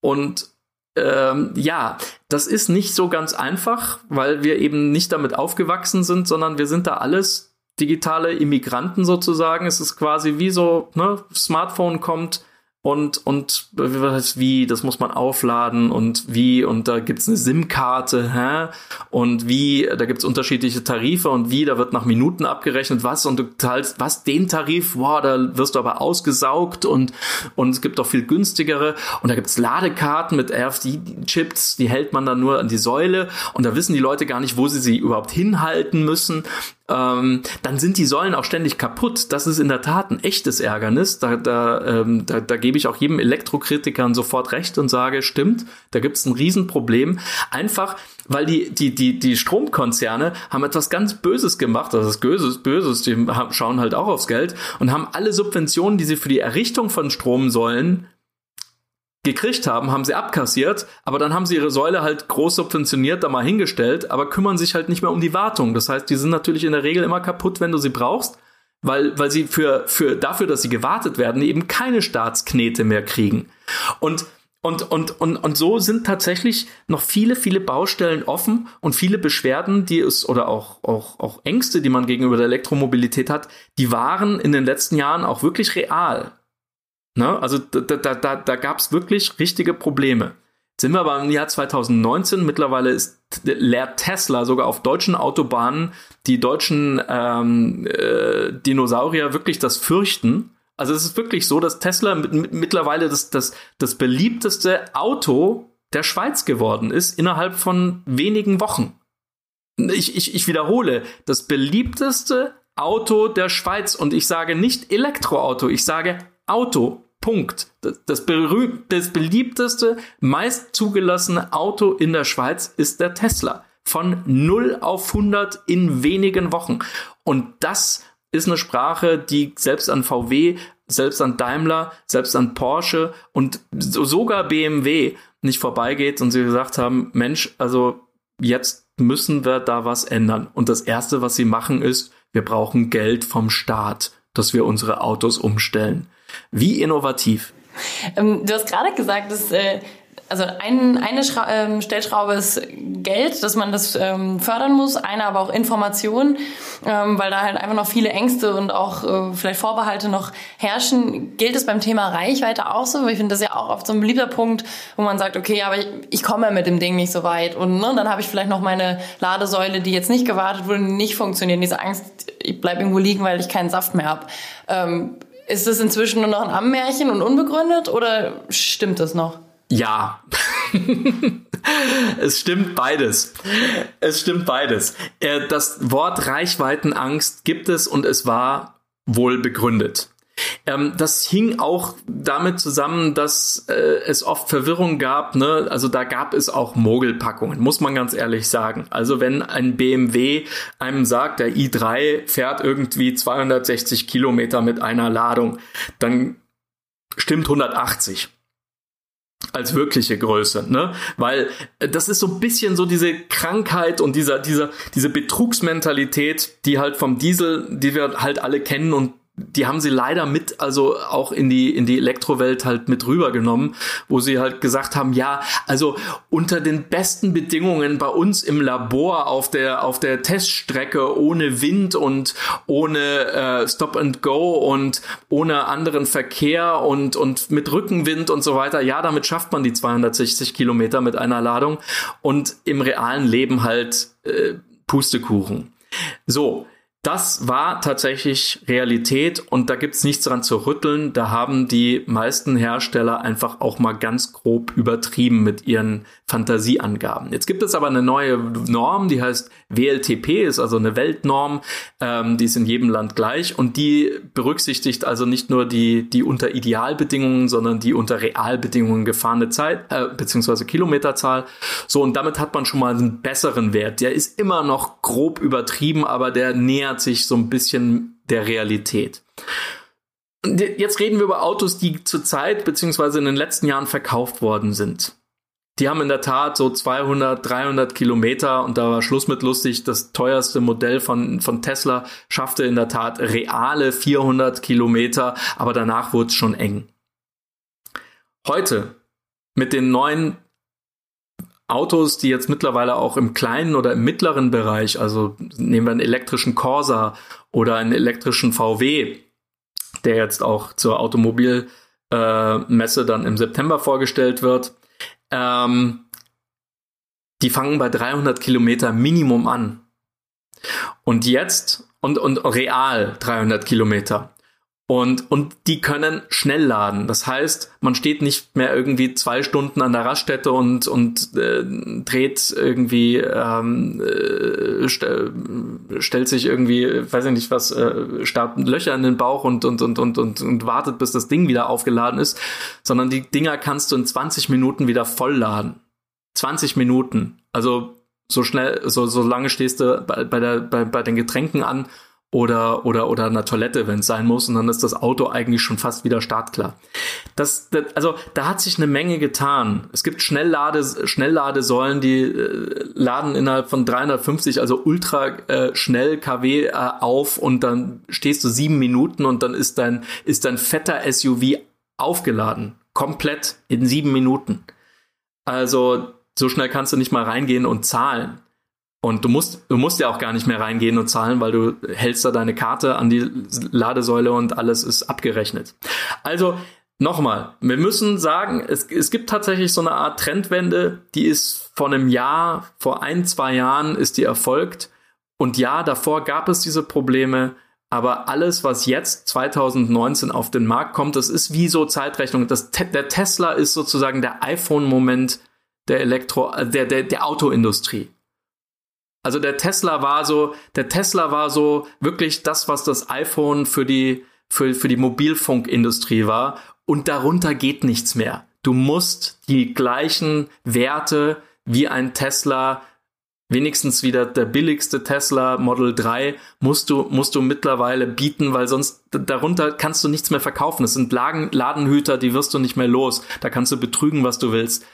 Speaker 4: und ähm, ja, das ist nicht so ganz einfach, weil wir eben nicht damit aufgewachsen sind, sondern wir sind da alles digitale Immigranten sozusagen. Es ist quasi wie so, ne, Smartphone kommt, und, und wie, das muss man aufladen und wie, und da gibt's eine SIM-Karte, hä? Und wie, da gibt's unterschiedliche Tarife und wie, da wird nach Minuten abgerechnet, was, und du teilst, was, den Tarif, wow, da wirst du aber ausgesaugt und, und es gibt auch viel günstigere. Und da gibt's Ladekarten mit RFD-Chips, die hält man dann nur an die Säule. Und da wissen die Leute gar nicht, wo sie sie überhaupt hinhalten müssen ähm, dann sind die Säulen auch ständig kaputt. Das ist in der Tat ein echtes Ärgernis. Da, da, ähm, da, da gebe ich auch jedem Elektrokritikern sofort recht und sage, stimmt, da gibt es ein Riesenproblem. Einfach, weil die, die, die, die Stromkonzerne haben etwas ganz Böses gemacht, das ist Böses, Böses, die schauen halt auch aufs Geld und haben alle Subventionen, die sie für die Errichtung von Stromsäulen gekriegt haben, haben sie abkassiert, aber dann haben sie ihre Säule halt groß subventioniert da mal hingestellt, aber kümmern sich halt nicht mehr um die Wartung. Das heißt, die sind natürlich in der Regel immer kaputt, wenn du sie brauchst, weil, weil sie für, für, dafür, dass sie gewartet werden, eben keine Staatsknete mehr kriegen. Und und, und, und, und so sind tatsächlich noch viele, viele Baustellen offen und viele Beschwerden, die es oder auch, auch, auch Ängste, die man gegenüber der Elektromobilität hat, die waren in den letzten Jahren auch wirklich real. Ne? Also da, da, da, da gab es wirklich richtige Probleme. Jetzt sind wir aber im Jahr 2019. Mittlerweile ist lehrt Tesla sogar auf deutschen Autobahnen die deutschen ähm, äh, Dinosaurier wirklich das fürchten. Also es ist wirklich so, dass Tesla mit, mittlerweile das, das, das beliebteste Auto der Schweiz geworden ist innerhalb von wenigen Wochen. Ich, ich, ich wiederhole, das beliebteste Auto der Schweiz und ich sage nicht Elektroauto, ich sage Auto. Punkt. Das, das, das beliebteste, meist zugelassene Auto in der Schweiz ist der Tesla. Von 0 auf 100 in wenigen Wochen. Und das ist eine Sprache, die selbst an VW, selbst an Daimler, selbst an Porsche und sogar BMW nicht vorbeigeht und sie gesagt haben, Mensch, also jetzt müssen wir da was ändern. Und das Erste, was sie machen, ist, wir brauchen Geld vom Staat, dass wir unsere Autos umstellen. Wie innovativ?
Speaker 2: Ähm, du hast gerade gesagt, dass äh, also ein, eine Schra ähm, Stellschraube ist Geld, dass man das ähm, fördern muss, eine aber auch Information, ähm, weil da halt einfach noch viele Ängste und auch äh, vielleicht Vorbehalte noch herrschen. Gilt es beim Thema Reichweite auch so? Ich finde das ja auch oft so ein beliebter Punkt, wo man sagt, okay, aber ich, ich komme mit dem Ding nicht so weit und ne, dann habe ich vielleicht noch meine Ladesäule, die jetzt nicht gewartet wurde, nicht funktioniert. Diese Angst ich bleib irgendwo liegen, weil ich keinen Saft mehr habe. Ähm, ist das inzwischen nur noch ein Ammärchen und unbegründet oder stimmt das noch?
Speaker 4: Ja. es stimmt beides. Es stimmt beides. Äh, das Wort Reichweitenangst gibt es und es war wohl begründet. Ähm, das hing auch damit zusammen, dass äh, es oft Verwirrung gab. Ne? Also da gab es auch Mogelpackungen, muss man ganz ehrlich sagen. Also wenn ein BMW einem sagt, der i3 fährt irgendwie 260 Kilometer mit einer Ladung, dann stimmt 180 als wirkliche Größe, ne? Weil äh, das ist so ein bisschen so diese Krankheit und dieser, dieser, diese Betrugsmentalität, die halt vom Diesel, die wir halt alle kennen und die haben sie leider mit, also auch in die, in die Elektrowelt halt mit rübergenommen, wo sie halt gesagt haben, ja, also unter den besten Bedingungen bei uns im Labor auf der, auf der Teststrecke ohne Wind und ohne äh, Stop and Go und ohne anderen Verkehr und, und mit Rückenwind und so weiter, ja, damit schafft man die 260 Kilometer mit einer Ladung und im realen Leben halt äh, Pustekuchen. So, das war tatsächlich Realität und da gibt's nichts dran zu rütteln. Da haben die meisten Hersteller einfach auch mal ganz grob übertrieben mit ihren Fantasieangaben. Jetzt gibt es aber eine neue Norm, die heißt WLTP, ist also eine Weltnorm, ähm, die ist in jedem Land gleich und die berücksichtigt also nicht nur die, die unter Idealbedingungen, sondern die unter Realbedingungen gefahrene Zeit, äh, beziehungsweise Kilometerzahl. So, und damit hat man schon mal einen besseren Wert. Der ist immer noch grob übertrieben, aber der nähert sich so ein bisschen der Realität. Jetzt reden wir über Autos, die zurzeit beziehungsweise in den letzten Jahren verkauft worden sind. Die haben in der Tat so 200, 300 Kilometer und da war Schluss mit lustig. Das teuerste Modell von, von Tesla schaffte in der Tat reale 400 Kilometer, aber danach wurde es schon eng. Heute mit den neuen Autos, die jetzt mittlerweile auch im kleinen oder im mittleren Bereich, also nehmen wir einen elektrischen Corsa oder einen elektrischen VW, der jetzt auch zur Automobilmesse äh, dann im September vorgestellt wird, ähm, die fangen bei 300 Kilometer Minimum an. Und jetzt, und, und real 300 Kilometer. Und, und die können schnell laden. Das heißt, man steht nicht mehr irgendwie zwei Stunden an der Raststätte und, und äh, dreht irgendwie, ähm, äh, st stellt sich irgendwie, weiß ich nicht was, äh, starrt Löcher in den Bauch und, und, und, und, und, und wartet, bis das Ding wieder aufgeladen ist, sondern die Dinger kannst du in 20 Minuten wieder voll laden. 20 Minuten. Also so schnell, so, so lange stehst du bei, bei, der, bei, bei den Getränken an oder, oder, oder einer Toilette, wenn es sein muss, und dann ist das Auto eigentlich schon fast wieder startklar. Das, das, also da hat sich eine Menge getan. Es gibt Schnelllade, Schnellladesäulen, die äh, laden innerhalb von 350, also ultra äh, schnell kW äh, auf und dann stehst du sieben Minuten und dann ist dein, ist dein fetter SUV aufgeladen. Komplett in sieben Minuten. Also so schnell kannst du nicht mal reingehen und zahlen. Und du musst, du musst ja auch gar nicht mehr reingehen und zahlen, weil du hältst da deine Karte an die Ladesäule und alles ist abgerechnet. Also nochmal, wir müssen sagen, es, es gibt tatsächlich so eine Art Trendwende, die ist vor einem Jahr, vor ein, zwei Jahren ist die erfolgt. Und ja, davor gab es diese Probleme, aber alles, was jetzt 2019 auf den Markt kommt, das ist wie so Zeitrechnung. Das, der Tesla ist sozusagen der iPhone-Moment der Elektro, äh, der, der, der Autoindustrie. Also der Tesla war so, der Tesla war so wirklich das, was das iPhone für die, für, für die Mobilfunkindustrie war. Und darunter geht nichts mehr. Du musst die gleichen Werte wie ein Tesla, wenigstens wieder der billigste Tesla Model 3, musst du, musst du mittlerweile bieten, weil sonst darunter kannst du nichts mehr verkaufen. Es sind Lagen, Ladenhüter, die wirst du nicht mehr los. Da kannst du betrügen, was du willst.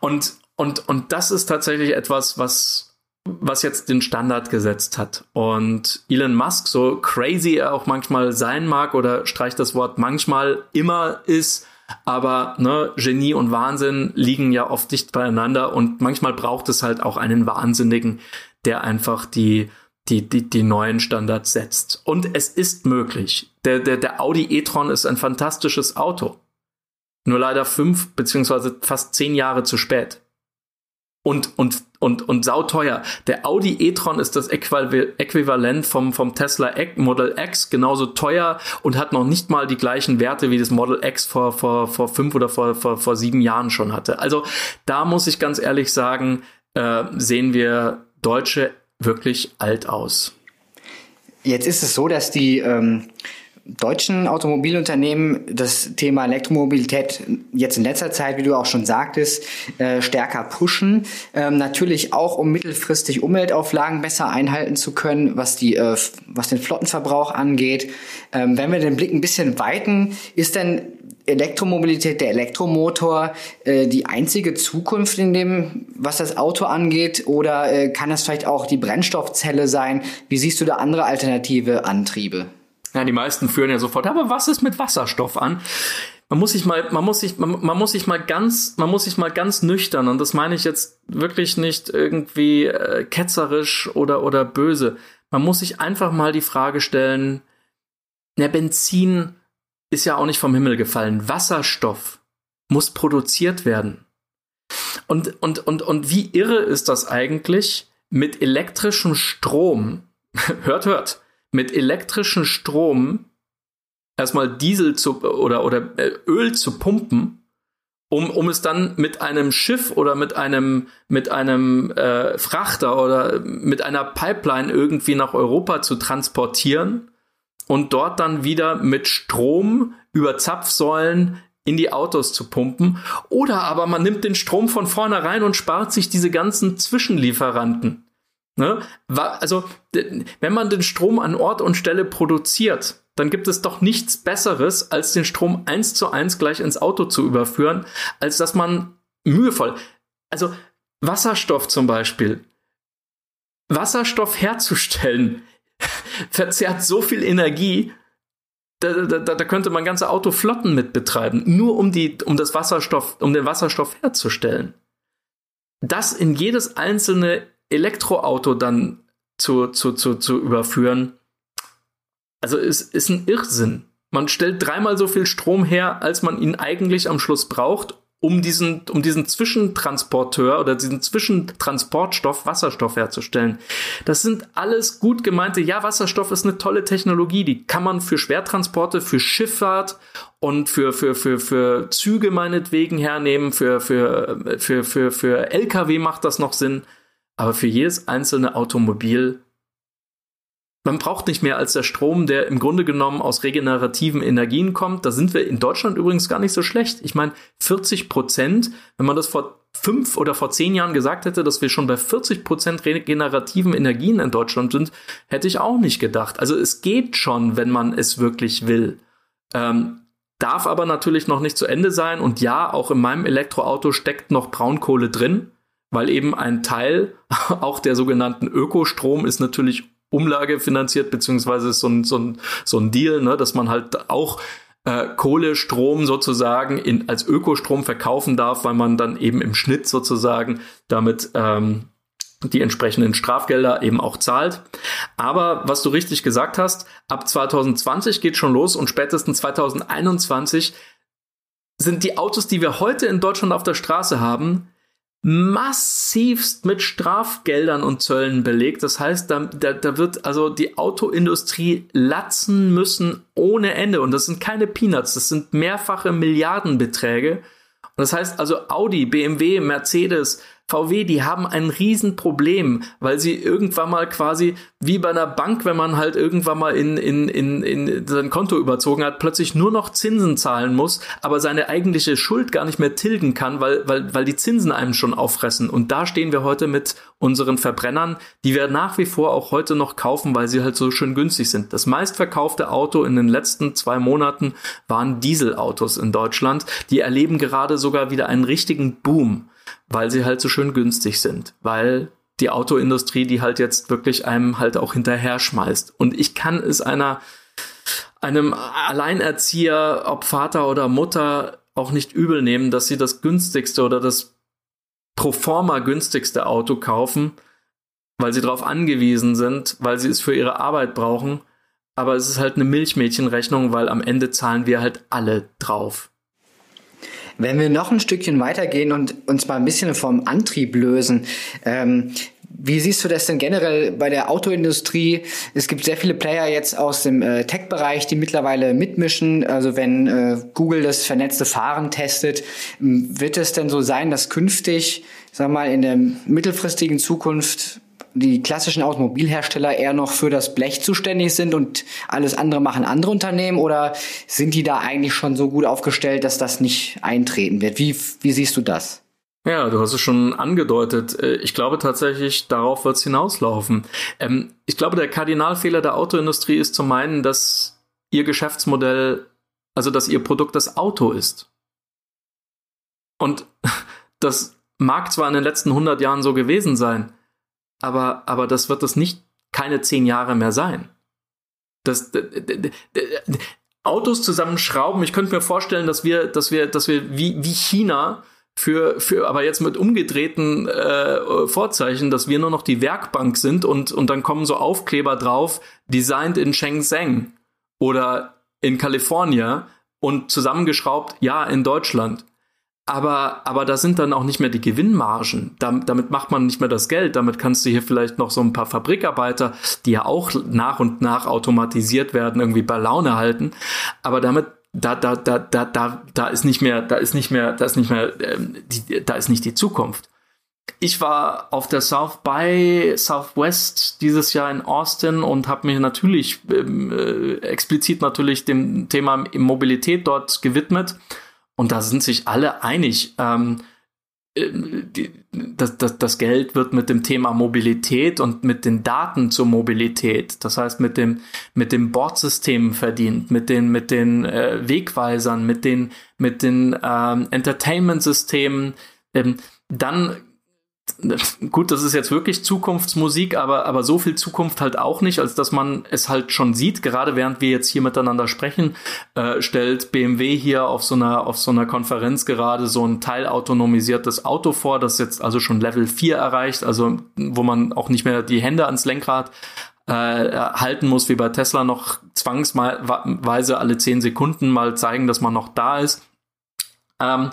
Speaker 4: Und, und, und das ist tatsächlich etwas, was, was jetzt den Standard gesetzt hat. Und Elon Musk, so crazy er auch manchmal sein mag oder streicht das Wort manchmal immer ist, aber ne, Genie und Wahnsinn liegen ja oft dicht beieinander und manchmal braucht es halt auch einen Wahnsinnigen, der einfach die die, die, die neuen Standards setzt. Und es ist möglich. Der, der, der Audi e-tron ist ein fantastisches Auto. Nur leider fünf beziehungsweise fast zehn Jahre zu spät. Und, und, und, und sauteuer. Der Audi e-tron ist das Äquivalent vom, vom Tesla Model X, genauso teuer und hat noch nicht mal die gleichen Werte wie das Model X vor, vor, vor fünf oder vor, vor, vor sieben Jahren schon hatte. Also da muss ich ganz ehrlich sagen, äh, sehen wir Deutsche wirklich alt aus.
Speaker 3: Jetzt ist es so, dass die ähm, deutschen Automobilunternehmen das Thema Elektromobilität jetzt in letzter Zeit, wie du auch schon sagtest, äh, stärker pushen. Ähm, natürlich auch, um mittelfristig Umweltauflagen besser einhalten zu können, was die, äh, was den Flottenverbrauch angeht. Ähm, wenn wir den Blick ein bisschen weiten, ist denn Elektromobilität, der Elektromotor, äh, die einzige Zukunft in dem, was das Auto angeht? Oder äh, kann das vielleicht auch die Brennstoffzelle sein? Wie siehst du da andere alternative Antriebe?
Speaker 4: Ja, die meisten führen ja sofort, aber was ist mit Wasserstoff an? Man muss sich mal, man muss sich, man, man muss sich mal ganz, man muss sich mal ganz nüchtern, und das meine ich jetzt wirklich nicht irgendwie äh, ketzerisch oder, oder böse. Man muss sich einfach mal die Frage stellen, der Benzin ist ja auch nicht vom Himmel gefallen. Wasserstoff muss produziert werden. Und, und, und, und wie irre ist das eigentlich, mit elektrischem Strom, hört, hört, mit elektrischem Strom erstmal Diesel zu oder, oder äh, Öl zu pumpen, um, um es dann mit einem Schiff oder mit einem, mit einem äh, Frachter oder mit einer Pipeline irgendwie nach Europa zu transportieren und dort dann wieder mit Strom über Zapfsäulen in die Autos zu pumpen. Oder aber man nimmt den Strom von vornherein und spart sich diese ganzen Zwischenlieferanten. Ne? Also, wenn man den Strom an Ort und Stelle produziert, dann gibt es doch nichts Besseres, als den Strom eins zu eins gleich ins Auto zu überführen, als dass man mühevoll, also Wasserstoff zum Beispiel, Wasserstoff herzustellen, verzehrt so viel Energie, da, da, da könnte man ganze Autoflotten mit betreiben, nur um die, um das Wasserstoff, um den Wasserstoff herzustellen. Das in jedes einzelne Elektroauto dann zu, zu, zu, zu überführen, also es ist ein Irrsinn. Man stellt dreimal so viel Strom her, als man ihn eigentlich am Schluss braucht, um diesen, um diesen Zwischentransporteur oder diesen Zwischentransportstoff Wasserstoff herzustellen. Das sind alles gut gemeinte, ja, Wasserstoff ist eine tolle Technologie, die kann man für Schwertransporte, für Schifffahrt und für, für, für, für Züge meinetwegen hernehmen, für, für, für, für, für LKW macht das noch Sinn. Aber für jedes einzelne Automobil, man braucht nicht mehr als der Strom, der im Grunde genommen aus regenerativen Energien kommt. Da sind wir in Deutschland übrigens gar nicht so schlecht. Ich meine, 40 Prozent, wenn man das vor fünf oder vor zehn Jahren gesagt hätte, dass wir schon bei 40 Prozent regenerativen Energien in Deutschland sind, hätte ich auch nicht gedacht. Also es geht schon, wenn man es wirklich will. Ähm, darf aber natürlich noch nicht zu Ende sein. Und ja, auch in meinem Elektroauto steckt noch Braunkohle drin weil eben ein Teil auch der sogenannten Ökostrom ist natürlich umlagefinanziert, beziehungsweise so ein, so ein, so ein Deal, ne, dass man halt auch äh, Kohlestrom sozusagen in, als Ökostrom verkaufen darf, weil man dann eben im Schnitt sozusagen damit ähm, die entsprechenden Strafgelder eben auch zahlt. Aber was du richtig gesagt hast, ab 2020 geht schon los und spätestens 2021 sind die Autos, die wir heute in Deutschland auf der Straße haben, massivst mit Strafgeldern und Zöllen belegt. Das heißt, da, da, da wird also die Autoindustrie latzen müssen ohne Ende. Und das sind keine Peanuts, das sind mehrfache Milliardenbeträge. Und das heißt also Audi, BMW, Mercedes, VW, die haben ein Riesenproblem, weil sie irgendwann mal quasi wie bei einer Bank, wenn man halt irgendwann mal in, in, in, in sein Konto überzogen hat, plötzlich nur noch Zinsen zahlen muss, aber seine eigentliche Schuld gar nicht mehr tilgen kann, weil, weil, weil die Zinsen einem schon auffressen. Und da stehen wir heute mit unseren Verbrennern, die wir nach wie vor auch heute noch kaufen, weil sie halt so schön günstig sind. Das meistverkaufte Auto in den letzten zwei Monaten waren Dieselautos in Deutschland. Die erleben gerade sogar wieder einen richtigen Boom weil sie halt so schön günstig sind, weil die Autoindustrie die halt jetzt wirklich einem halt auch hinterher schmeißt. Und ich kann es einer, einem Alleinerzieher, ob Vater oder Mutter, auch nicht übel nehmen, dass sie das günstigste oder das pro forma günstigste Auto kaufen, weil sie darauf angewiesen sind, weil sie es für ihre Arbeit brauchen. Aber es ist halt eine Milchmädchenrechnung, weil am Ende zahlen wir halt alle drauf.
Speaker 3: Wenn wir noch ein Stückchen weitergehen und uns mal ein bisschen vom Antrieb lösen, ähm, wie siehst du das denn generell bei der Autoindustrie? Es gibt sehr viele Player jetzt aus dem äh, Tech-Bereich, die mittlerweile mitmischen. Also wenn äh, Google das vernetzte Fahren testet, wird es denn so sein, dass künftig, sag mal, in der mittelfristigen Zukunft die klassischen Automobilhersteller eher noch für das Blech zuständig sind und alles andere machen andere Unternehmen oder sind die da eigentlich schon so gut aufgestellt, dass das nicht eintreten wird? Wie, wie siehst du das?
Speaker 4: Ja, du hast es schon angedeutet. Äh, ich glaube tatsächlich, darauf wird es hinauslaufen. Ähm, ich glaube, der Kardinalfehler der Autoindustrie ist zu meinen, dass ihr Geschäftsmodell, also dass ihr Produkt das Auto ist. Und das mag zwar in den letzten 100 Jahren so gewesen sein, aber, aber das wird es nicht keine zehn Jahre mehr sein. Das, Autos zusammenschrauben, ich könnte mir vorstellen, dass wir, dass wir, dass wir wie, wie China für, für aber jetzt mit umgedrehten äh, Vorzeichen, dass wir nur noch die Werkbank sind und, und dann kommen so Aufkleber drauf, designed in Shenzhen oder in Kalifornien und zusammengeschraubt, ja, in Deutschland. Aber, aber da sind dann auch nicht mehr die Gewinnmargen. Damit, macht man nicht mehr das Geld. Damit kannst du hier vielleicht noch so ein paar Fabrikarbeiter, die ja auch nach und nach automatisiert werden, irgendwie bei Laune halten. Aber damit da, da, da, da, da, da ist nicht mehr, da ist nicht mehr, da ist nicht mehr, ähm, die, da ist nicht die Zukunft. Ich war auf der South by Southwest dieses Jahr in Austin und habe mich natürlich ähm, äh, explizit natürlich dem Thema Mobilität dort gewidmet. Und da sind sich alle einig. Ähm, die, das, das, das Geld wird mit dem Thema Mobilität und mit den Daten zur Mobilität, das heißt mit dem mit dem Bordsystemen verdient, mit den mit den äh, Wegweisern, mit den mit den ähm, Entertainment-Systemen. Ähm, dann gut, das ist jetzt wirklich Zukunftsmusik, aber, aber so viel Zukunft halt auch nicht, als dass man es halt schon sieht. Gerade während wir jetzt hier miteinander sprechen, äh, stellt BMW hier auf so einer, auf so einer Konferenz gerade so ein teilautonomisiertes Auto vor, das jetzt also schon Level 4 erreicht, also wo man auch nicht mehr die Hände ans Lenkrad äh, halten muss, wie bei Tesla noch zwangsweise alle 10 Sekunden mal zeigen, dass man noch da ist. Ähm,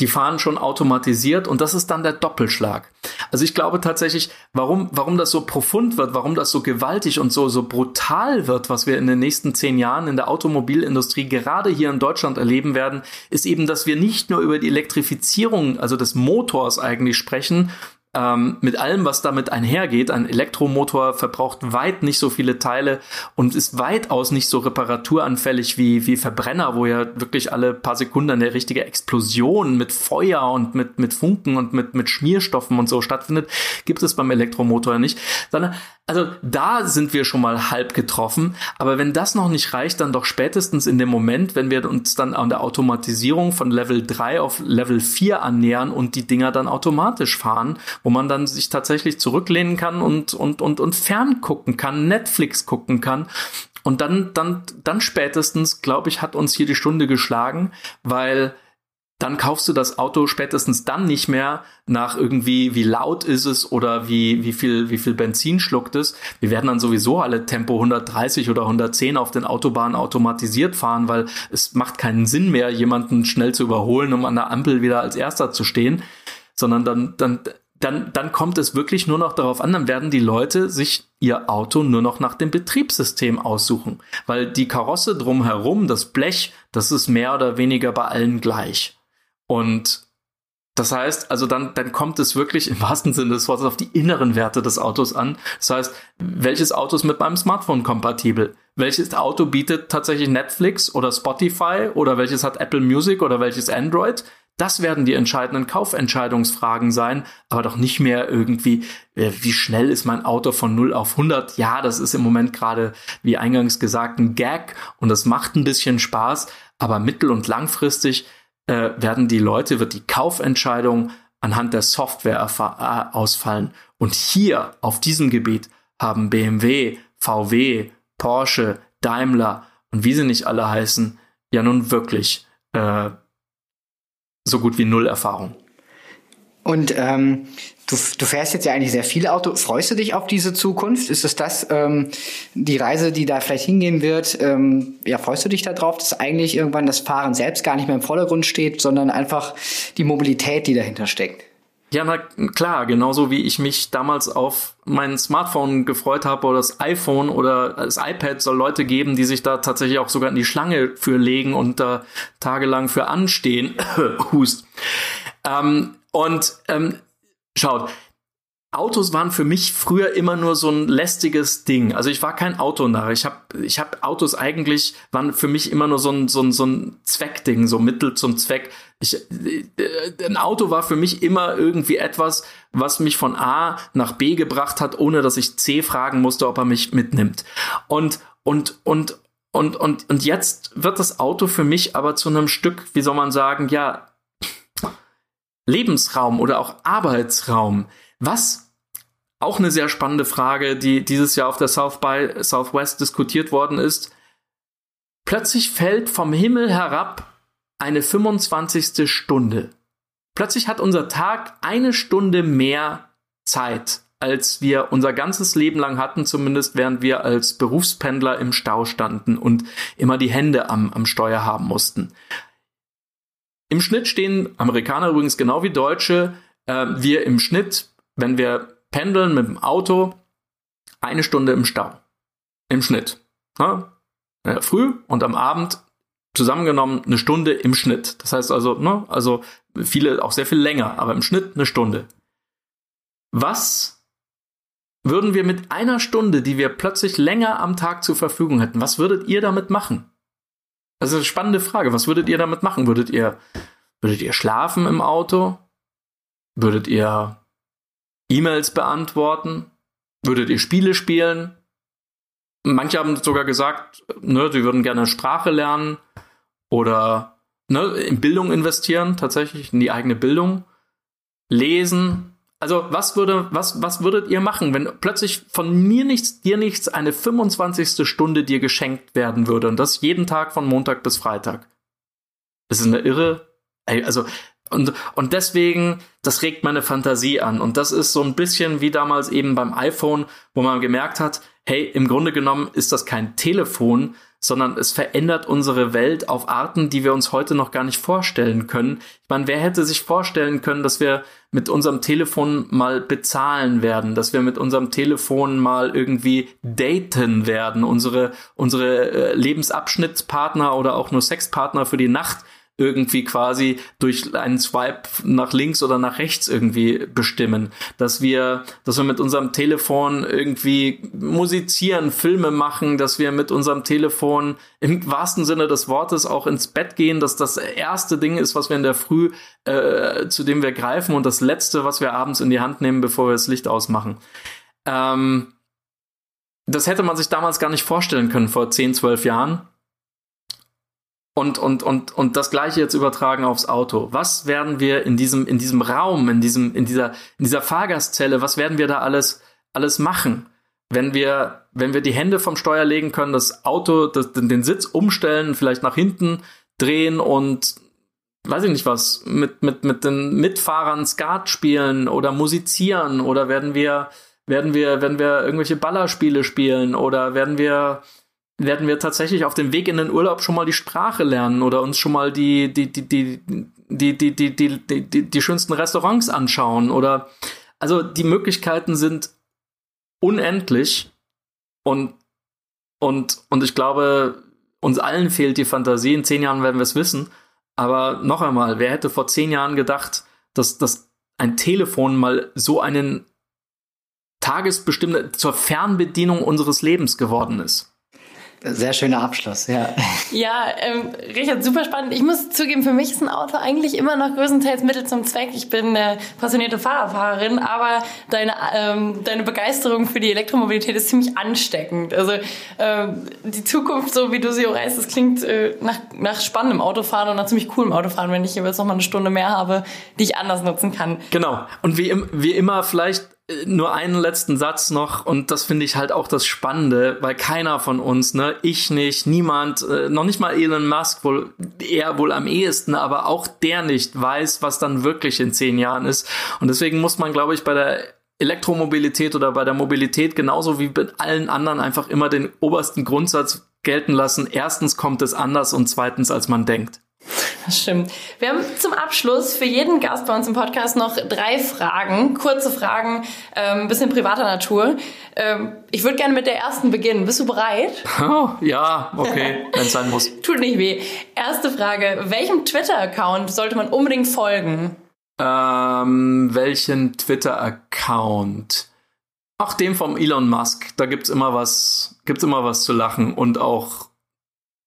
Speaker 4: die fahren schon automatisiert und das ist dann der Doppelschlag. Also ich glaube tatsächlich, warum, warum das so profund wird, warum das so gewaltig und so, so brutal wird, was wir in den nächsten zehn Jahren in der Automobilindustrie gerade hier in Deutschland erleben werden, ist eben, dass wir nicht nur über die Elektrifizierung, also des Motors eigentlich sprechen, ähm, mit allem, was damit einhergeht. Ein Elektromotor verbraucht weit nicht so viele Teile und ist weitaus nicht so reparaturanfällig wie, wie Verbrenner, wo ja wirklich alle paar Sekunden eine richtige Explosion mit Feuer und mit, mit Funken und mit, mit Schmierstoffen und so stattfindet. Gibt es beim Elektromotor nicht. Sondern also da sind wir schon mal halb getroffen. Aber wenn das noch nicht reicht, dann doch spätestens in dem Moment, wenn wir uns dann an der Automatisierung von Level 3 auf Level 4 annähern und die Dinger dann automatisch fahren, wo man dann sich tatsächlich zurücklehnen kann und, und, und, und fern gucken kann, Netflix gucken kann. Und dann, dann, dann spätestens, glaube ich, hat uns hier die Stunde geschlagen, weil dann kaufst du das Auto spätestens dann nicht mehr nach irgendwie, wie laut ist es oder wie, wie viel, wie viel Benzin schluckt es. Wir werden dann sowieso alle Tempo 130 oder 110 auf den Autobahnen automatisiert fahren, weil es macht keinen Sinn mehr, jemanden schnell zu überholen, um an der Ampel wieder als Erster zu stehen, sondern dann, dann, dann, dann kommt es wirklich nur noch darauf an, dann werden die Leute sich ihr Auto nur noch nach dem Betriebssystem aussuchen, weil die Karosse drumherum, das Blech, das ist mehr oder weniger bei allen gleich. Und das heißt, also dann, dann kommt es wirklich im wahrsten Sinne des Wortes auf die inneren Werte des Autos an. Das heißt, welches Auto ist mit meinem Smartphone kompatibel? Welches Auto bietet tatsächlich Netflix oder Spotify oder welches hat Apple Music oder welches Android? Das werden die entscheidenden Kaufentscheidungsfragen sein, aber doch nicht mehr irgendwie, äh, wie schnell ist mein Auto von 0 auf 100? Ja, das ist im Moment gerade, wie eingangs gesagt, ein Gag und das macht ein bisschen Spaß, aber mittel- und langfristig äh, werden die Leute, wird die Kaufentscheidung anhand der Software äh, ausfallen. Und hier auf diesem Gebiet haben BMW, VW, Porsche, Daimler und wie sie nicht alle heißen, ja nun wirklich äh, so gut wie null Erfahrung.
Speaker 3: Und ähm, du, du fährst jetzt ja eigentlich sehr viel Auto. Freust du dich auf diese Zukunft? Ist es das ähm, die Reise, die da vielleicht hingehen wird? Ähm, ja, freust du dich darauf, dass eigentlich irgendwann das Fahren selbst gar nicht mehr im Vordergrund steht, sondern einfach die Mobilität, die dahinter steckt?
Speaker 4: Ja, na klar, genauso wie ich mich damals auf mein Smartphone gefreut habe oder das iPhone oder das iPad soll Leute geben, die sich da tatsächlich auch sogar in die Schlange für legen und da tagelang für anstehen. Hust. Ähm, und ähm, schaut, Autos waren für mich früher immer nur so ein lästiges Ding. Also ich war kein Autonarr. Ich habe ich hab Autos eigentlich, waren für mich immer nur so ein, so ein, so ein Zweckding, so Mittel zum Zweck. Ich, äh, ein Auto war für mich immer irgendwie etwas, was mich von A nach B gebracht hat, ohne dass ich C fragen musste, ob er mich mitnimmt. Und, und, und, und, und, und jetzt wird das Auto für mich aber zu einem Stück, wie soll man sagen, ja, Lebensraum oder auch Arbeitsraum. Was auch eine sehr spannende Frage, die dieses Jahr auf der South by Southwest diskutiert worden ist. Plötzlich fällt vom Himmel herab eine 25. Stunde. Plötzlich hat unser Tag eine Stunde mehr Zeit, als wir unser ganzes Leben lang hatten, zumindest während wir als Berufspendler im Stau standen und immer die Hände am, am Steuer haben mussten. Im Schnitt stehen Amerikaner übrigens genau wie Deutsche, äh, wir im Schnitt wenn wir pendeln mit dem Auto, eine Stunde im Stau. Im Schnitt. Ne? Früh und am Abend zusammengenommen eine Stunde im Schnitt. Das heißt also, ne, also viele auch sehr viel länger, aber im Schnitt eine Stunde. Was würden wir mit einer Stunde, die wir plötzlich länger am Tag zur Verfügung hätten, was würdet ihr damit machen? Das ist eine spannende Frage. Was würdet ihr damit machen? Würdet ihr, würdet ihr schlafen im Auto? Würdet ihr E-Mails beantworten? Würdet ihr Spiele spielen? Manche haben sogar gesagt, ne, sie würden gerne Sprache lernen oder ne, in Bildung investieren, tatsächlich in die eigene Bildung, lesen. Also was würde, was, was würdet ihr machen, wenn plötzlich von mir nichts, dir nichts eine 25. Stunde dir geschenkt werden würde und das jeden Tag von Montag bis Freitag? Das ist eine irre, also und, und deswegen, das regt meine Fantasie an. Und das ist so ein bisschen wie damals eben beim iPhone, wo man gemerkt hat, hey, im Grunde genommen ist das kein Telefon, sondern es verändert unsere Welt auf Arten, die wir uns heute noch gar nicht vorstellen können. Ich meine, wer hätte sich vorstellen können, dass wir mit unserem Telefon mal bezahlen werden, dass wir mit unserem Telefon mal irgendwie daten werden, unsere, unsere äh, Lebensabschnittspartner oder auch nur Sexpartner für die Nacht irgendwie quasi durch einen Swipe nach links oder nach rechts irgendwie bestimmen, dass wir, dass wir mit unserem Telefon irgendwie musizieren, Filme machen, dass wir mit unserem Telefon im wahrsten Sinne des Wortes auch ins Bett gehen, dass das erste Ding ist, was wir in der Früh, äh, zu dem wir greifen und das letzte, was wir abends in die Hand nehmen, bevor wir das Licht ausmachen. Ähm, das hätte man sich damals gar nicht vorstellen können vor 10, 12 Jahren und, und, und, und das gleiche jetzt übertragen aufs Auto. Was werden wir in diesem, in diesem Raum, in diesem, in dieser, in dieser Fahrgastzelle, was werden wir da alles, alles machen? Wenn wir, wenn wir die Hände vom Steuer legen können, das Auto, das, den Sitz umstellen, vielleicht nach hinten drehen und weiß ich nicht was, mit, mit, mit den Mitfahrern Skat spielen oder musizieren oder werden wir, werden wir, werden wir irgendwelche Ballerspiele spielen oder werden wir, werden wir tatsächlich auf dem Weg in den Urlaub schon mal die Sprache lernen oder uns schon mal die, die, die, die, die, die, die, die, die, schönsten Restaurants anschauen oder also die Möglichkeiten sind unendlich und, und, und ich glaube, uns allen fehlt die Fantasie. In zehn Jahren werden wir es wissen. Aber noch einmal, wer hätte vor zehn Jahren gedacht, dass, dass ein Telefon mal so einen tagesbestimmte zur Fernbedienung unseres Lebens geworden ist?
Speaker 3: Sehr schöner Abschluss, ja.
Speaker 2: Ja, ähm, Richard, super spannend. Ich muss zugeben, für mich ist ein Auto eigentlich immer noch größtenteils Mittel zum Zweck. Ich bin äh, passionierte Fahrerfahrerin, aber deine, ähm, deine Begeisterung für die Elektromobilität ist ziemlich ansteckend. Also ähm, die Zukunft, so wie du sie auch reißt, das klingt äh, nach, nach spannendem Autofahren und nach ziemlich coolem Autofahren, wenn ich jeweils noch mal eine Stunde mehr habe, die ich anders nutzen kann.
Speaker 4: Genau. Und wie, wie immer vielleicht nur einen letzten Satz noch und das finde ich halt auch das Spannende, weil keiner von uns, ne, ich nicht, niemand, äh, noch nicht mal Elon Musk, wohl eher wohl am ehesten, aber auch der nicht weiß, was dann wirklich in zehn Jahren ist. Und deswegen muss man, glaube ich, bei der Elektromobilität oder bei der Mobilität genauso wie bei allen anderen einfach immer den obersten Grundsatz gelten lassen. Erstens kommt es anders und zweitens, als man denkt.
Speaker 2: Das stimmt. Wir haben zum Abschluss für jeden Gast bei uns im Podcast noch drei Fragen, kurze Fragen, ein ähm, bisschen privater Natur. Ähm, ich würde gerne mit der ersten beginnen. Bist du bereit?
Speaker 4: Oh, ja, okay, wenn es sein muss.
Speaker 2: Tut nicht weh. Erste Frage. Welchem Twitter-Account sollte man unbedingt folgen?
Speaker 4: Ähm, welchen Twitter-Account? Ach, dem vom Elon Musk. Da gibt's immer was, gibt's immer was zu lachen und auch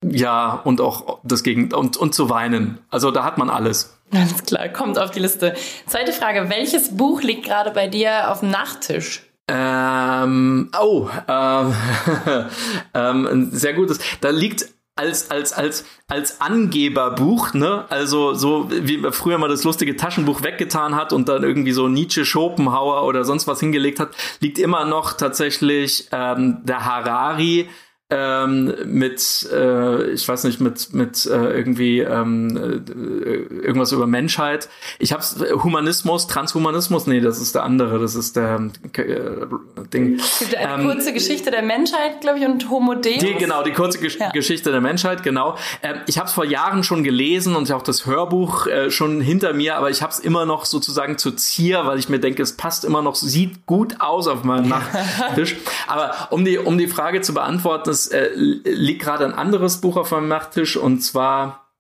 Speaker 4: ja, und auch das Gegen und, und zu weinen. Also da hat man alles.
Speaker 2: Alles klar, kommt auf die Liste. Zweite Frage, welches Buch liegt gerade bei dir auf dem Nachttisch?
Speaker 4: Ähm, oh, ähm, ähm, ein sehr gutes. Da liegt als als als als Angeberbuch, ne? Also so wie man früher mal das lustige Taschenbuch weggetan hat und dann irgendwie so Nietzsche, Schopenhauer oder sonst was hingelegt hat, liegt immer noch tatsächlich ähm, der Harari ähm, mit, äh, ich weiß nicht, mit, mit äh, irgendwie ähm, äh, irgendwas über Menschheit. Ich hab's Humanismus, Transhumanismus, nee, das ist der andere, das ist der äh, Ding.
Speaker 2: Es gibt eine ähm, kurze Geschichte der Menschheit, glaube ich, und Homo Deus.
Speaker 4: Die, genau, die kurze Gesch ja. Geschichte der Menschheit, genau. Ähm, ich habe es vor Jahren schon gelesen und auch das Hörbuch äh, schon hinter mir, aber ich habe es immer noch sozusagen zu Zier, weil ich mir denke, es passt immer noch, sieht gut aus auf meinem Nachttisch. aber um die, um die Frage zu beantworten, es äh, liegt gerade ein anderes Buch auf meinem Nachttisch und zwar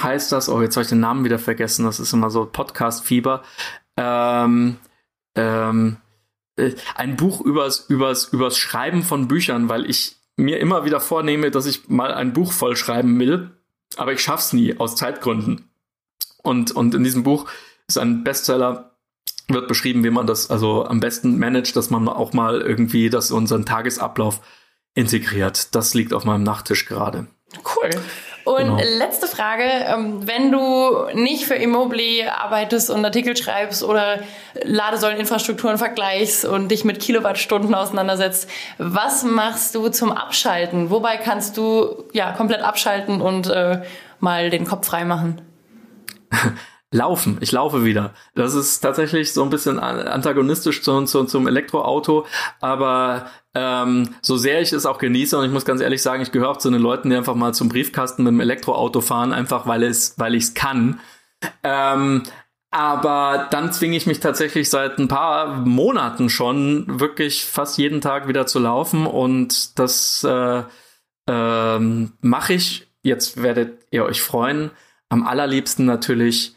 Speaker 4: heißt das, oh, jetzt habe ich den Namen wieder vergessen, das ist immer so Podcast-Fieber. Ähm, ähm, äh, ein Buch übers, übers, übers Schreiben von Büchern, weil ich mir immer wieder vornehme, dass ich mal ein Buch voll schreiben will, aber ich schaff's nie aus Zeitgründen. Und, und in diesem Buch ist ein Bestseller, wird beschrieben, wie man das also am besten managt, dass man auch mal irgendwie das unseren Tagesablauf integriert. Das liegt auf meinem Nachttisch gerade.
Speaker 2: Cool. Und genau. letzte Frage, ähm, wenn du nicht für Immobili arbeitest und Artikel schreibst oder Ladesäuleninfrastrukturen vergleichst und dich mit Kilowattstunden auseinandersetzt, was machst du zum Abschalten? Wobei kannst du ja komplett abschalten und äh, mal den Kopf frei machen?
Speaker 4: Laufen, ich laufe wieder. Das ist tatsächlich so ein bisschen antagonistisch zu, zu, zum Elektroauto, aber ähm, so sehr ich es auch genieße und ich muss ganz ehrlich sagen, ich gehöre auch zu den Leuten, die einfach mal zum Briefkasten mit dem Elektroauto fahren, einfach weil es, weil ich es kann. Ähm, aber dann zwinge ich mich tatsächlich seit ein paar Monaten schon wirklich fast jeden Tag wieder zu laufen und das äh, ähm, mache ich. Jetzt werdet ihr euch freuen. Am allerliebsten natürlich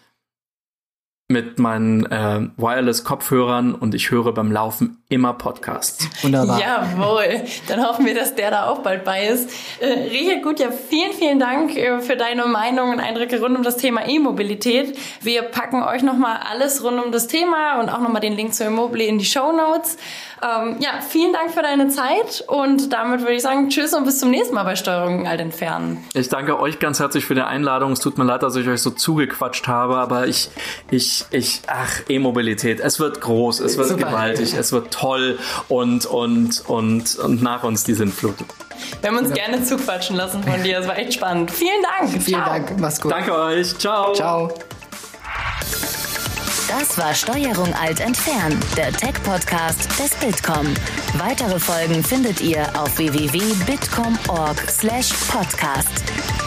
Speaker 4: mit meinen äh, Wireless-Kopfhörern und ich höre beim Laufen immer Podcasts.
Speaker 2: Wunderbar. Jawohl. Dann hoffen wir, dass der da auch bald bei ist. Äh, Richard Gutjahr, vielen, vielen Dank äh, für deine Meinung und Eindrücke rund um das Thema E-Mobilität. Wir packen euch nochmal alles rund um das Thema und auch nochmal den Link zu Immobili in die Show Notes. Ähm, ja, vielen Dank für deine Zeit und damit würde ich sagen, tschüss und bis zum nächsten Mal bei Steuerung alt entfernen.
Speaker 4: Ich danke euch ganz herzlich für die Einladung. Es tut mir leid, dass ich euch so zugequatscht habe, aber ich, ich, ich, ach, E-Mobilität, es wird groß, es wird Super. gewaltig, es wird toll und, und, und, und nach uns die Sintflut.
Speaker 2: Wir haben uns ja. gerne zuquatschen lassen von dir. Es war echt spannend. Vielen Dank.
Speaker 3: Vielen Ciao. Dank. Mach's gut.
Speaker 4: Danke euch. Ciao.
Speaker 3: Ciao.
Speaker 1: Das war Steuerung alt entfernen, der Tech-Podcast des Bitkom. Weitere Folgen findet ihr auf www.bitkom.org/podcast.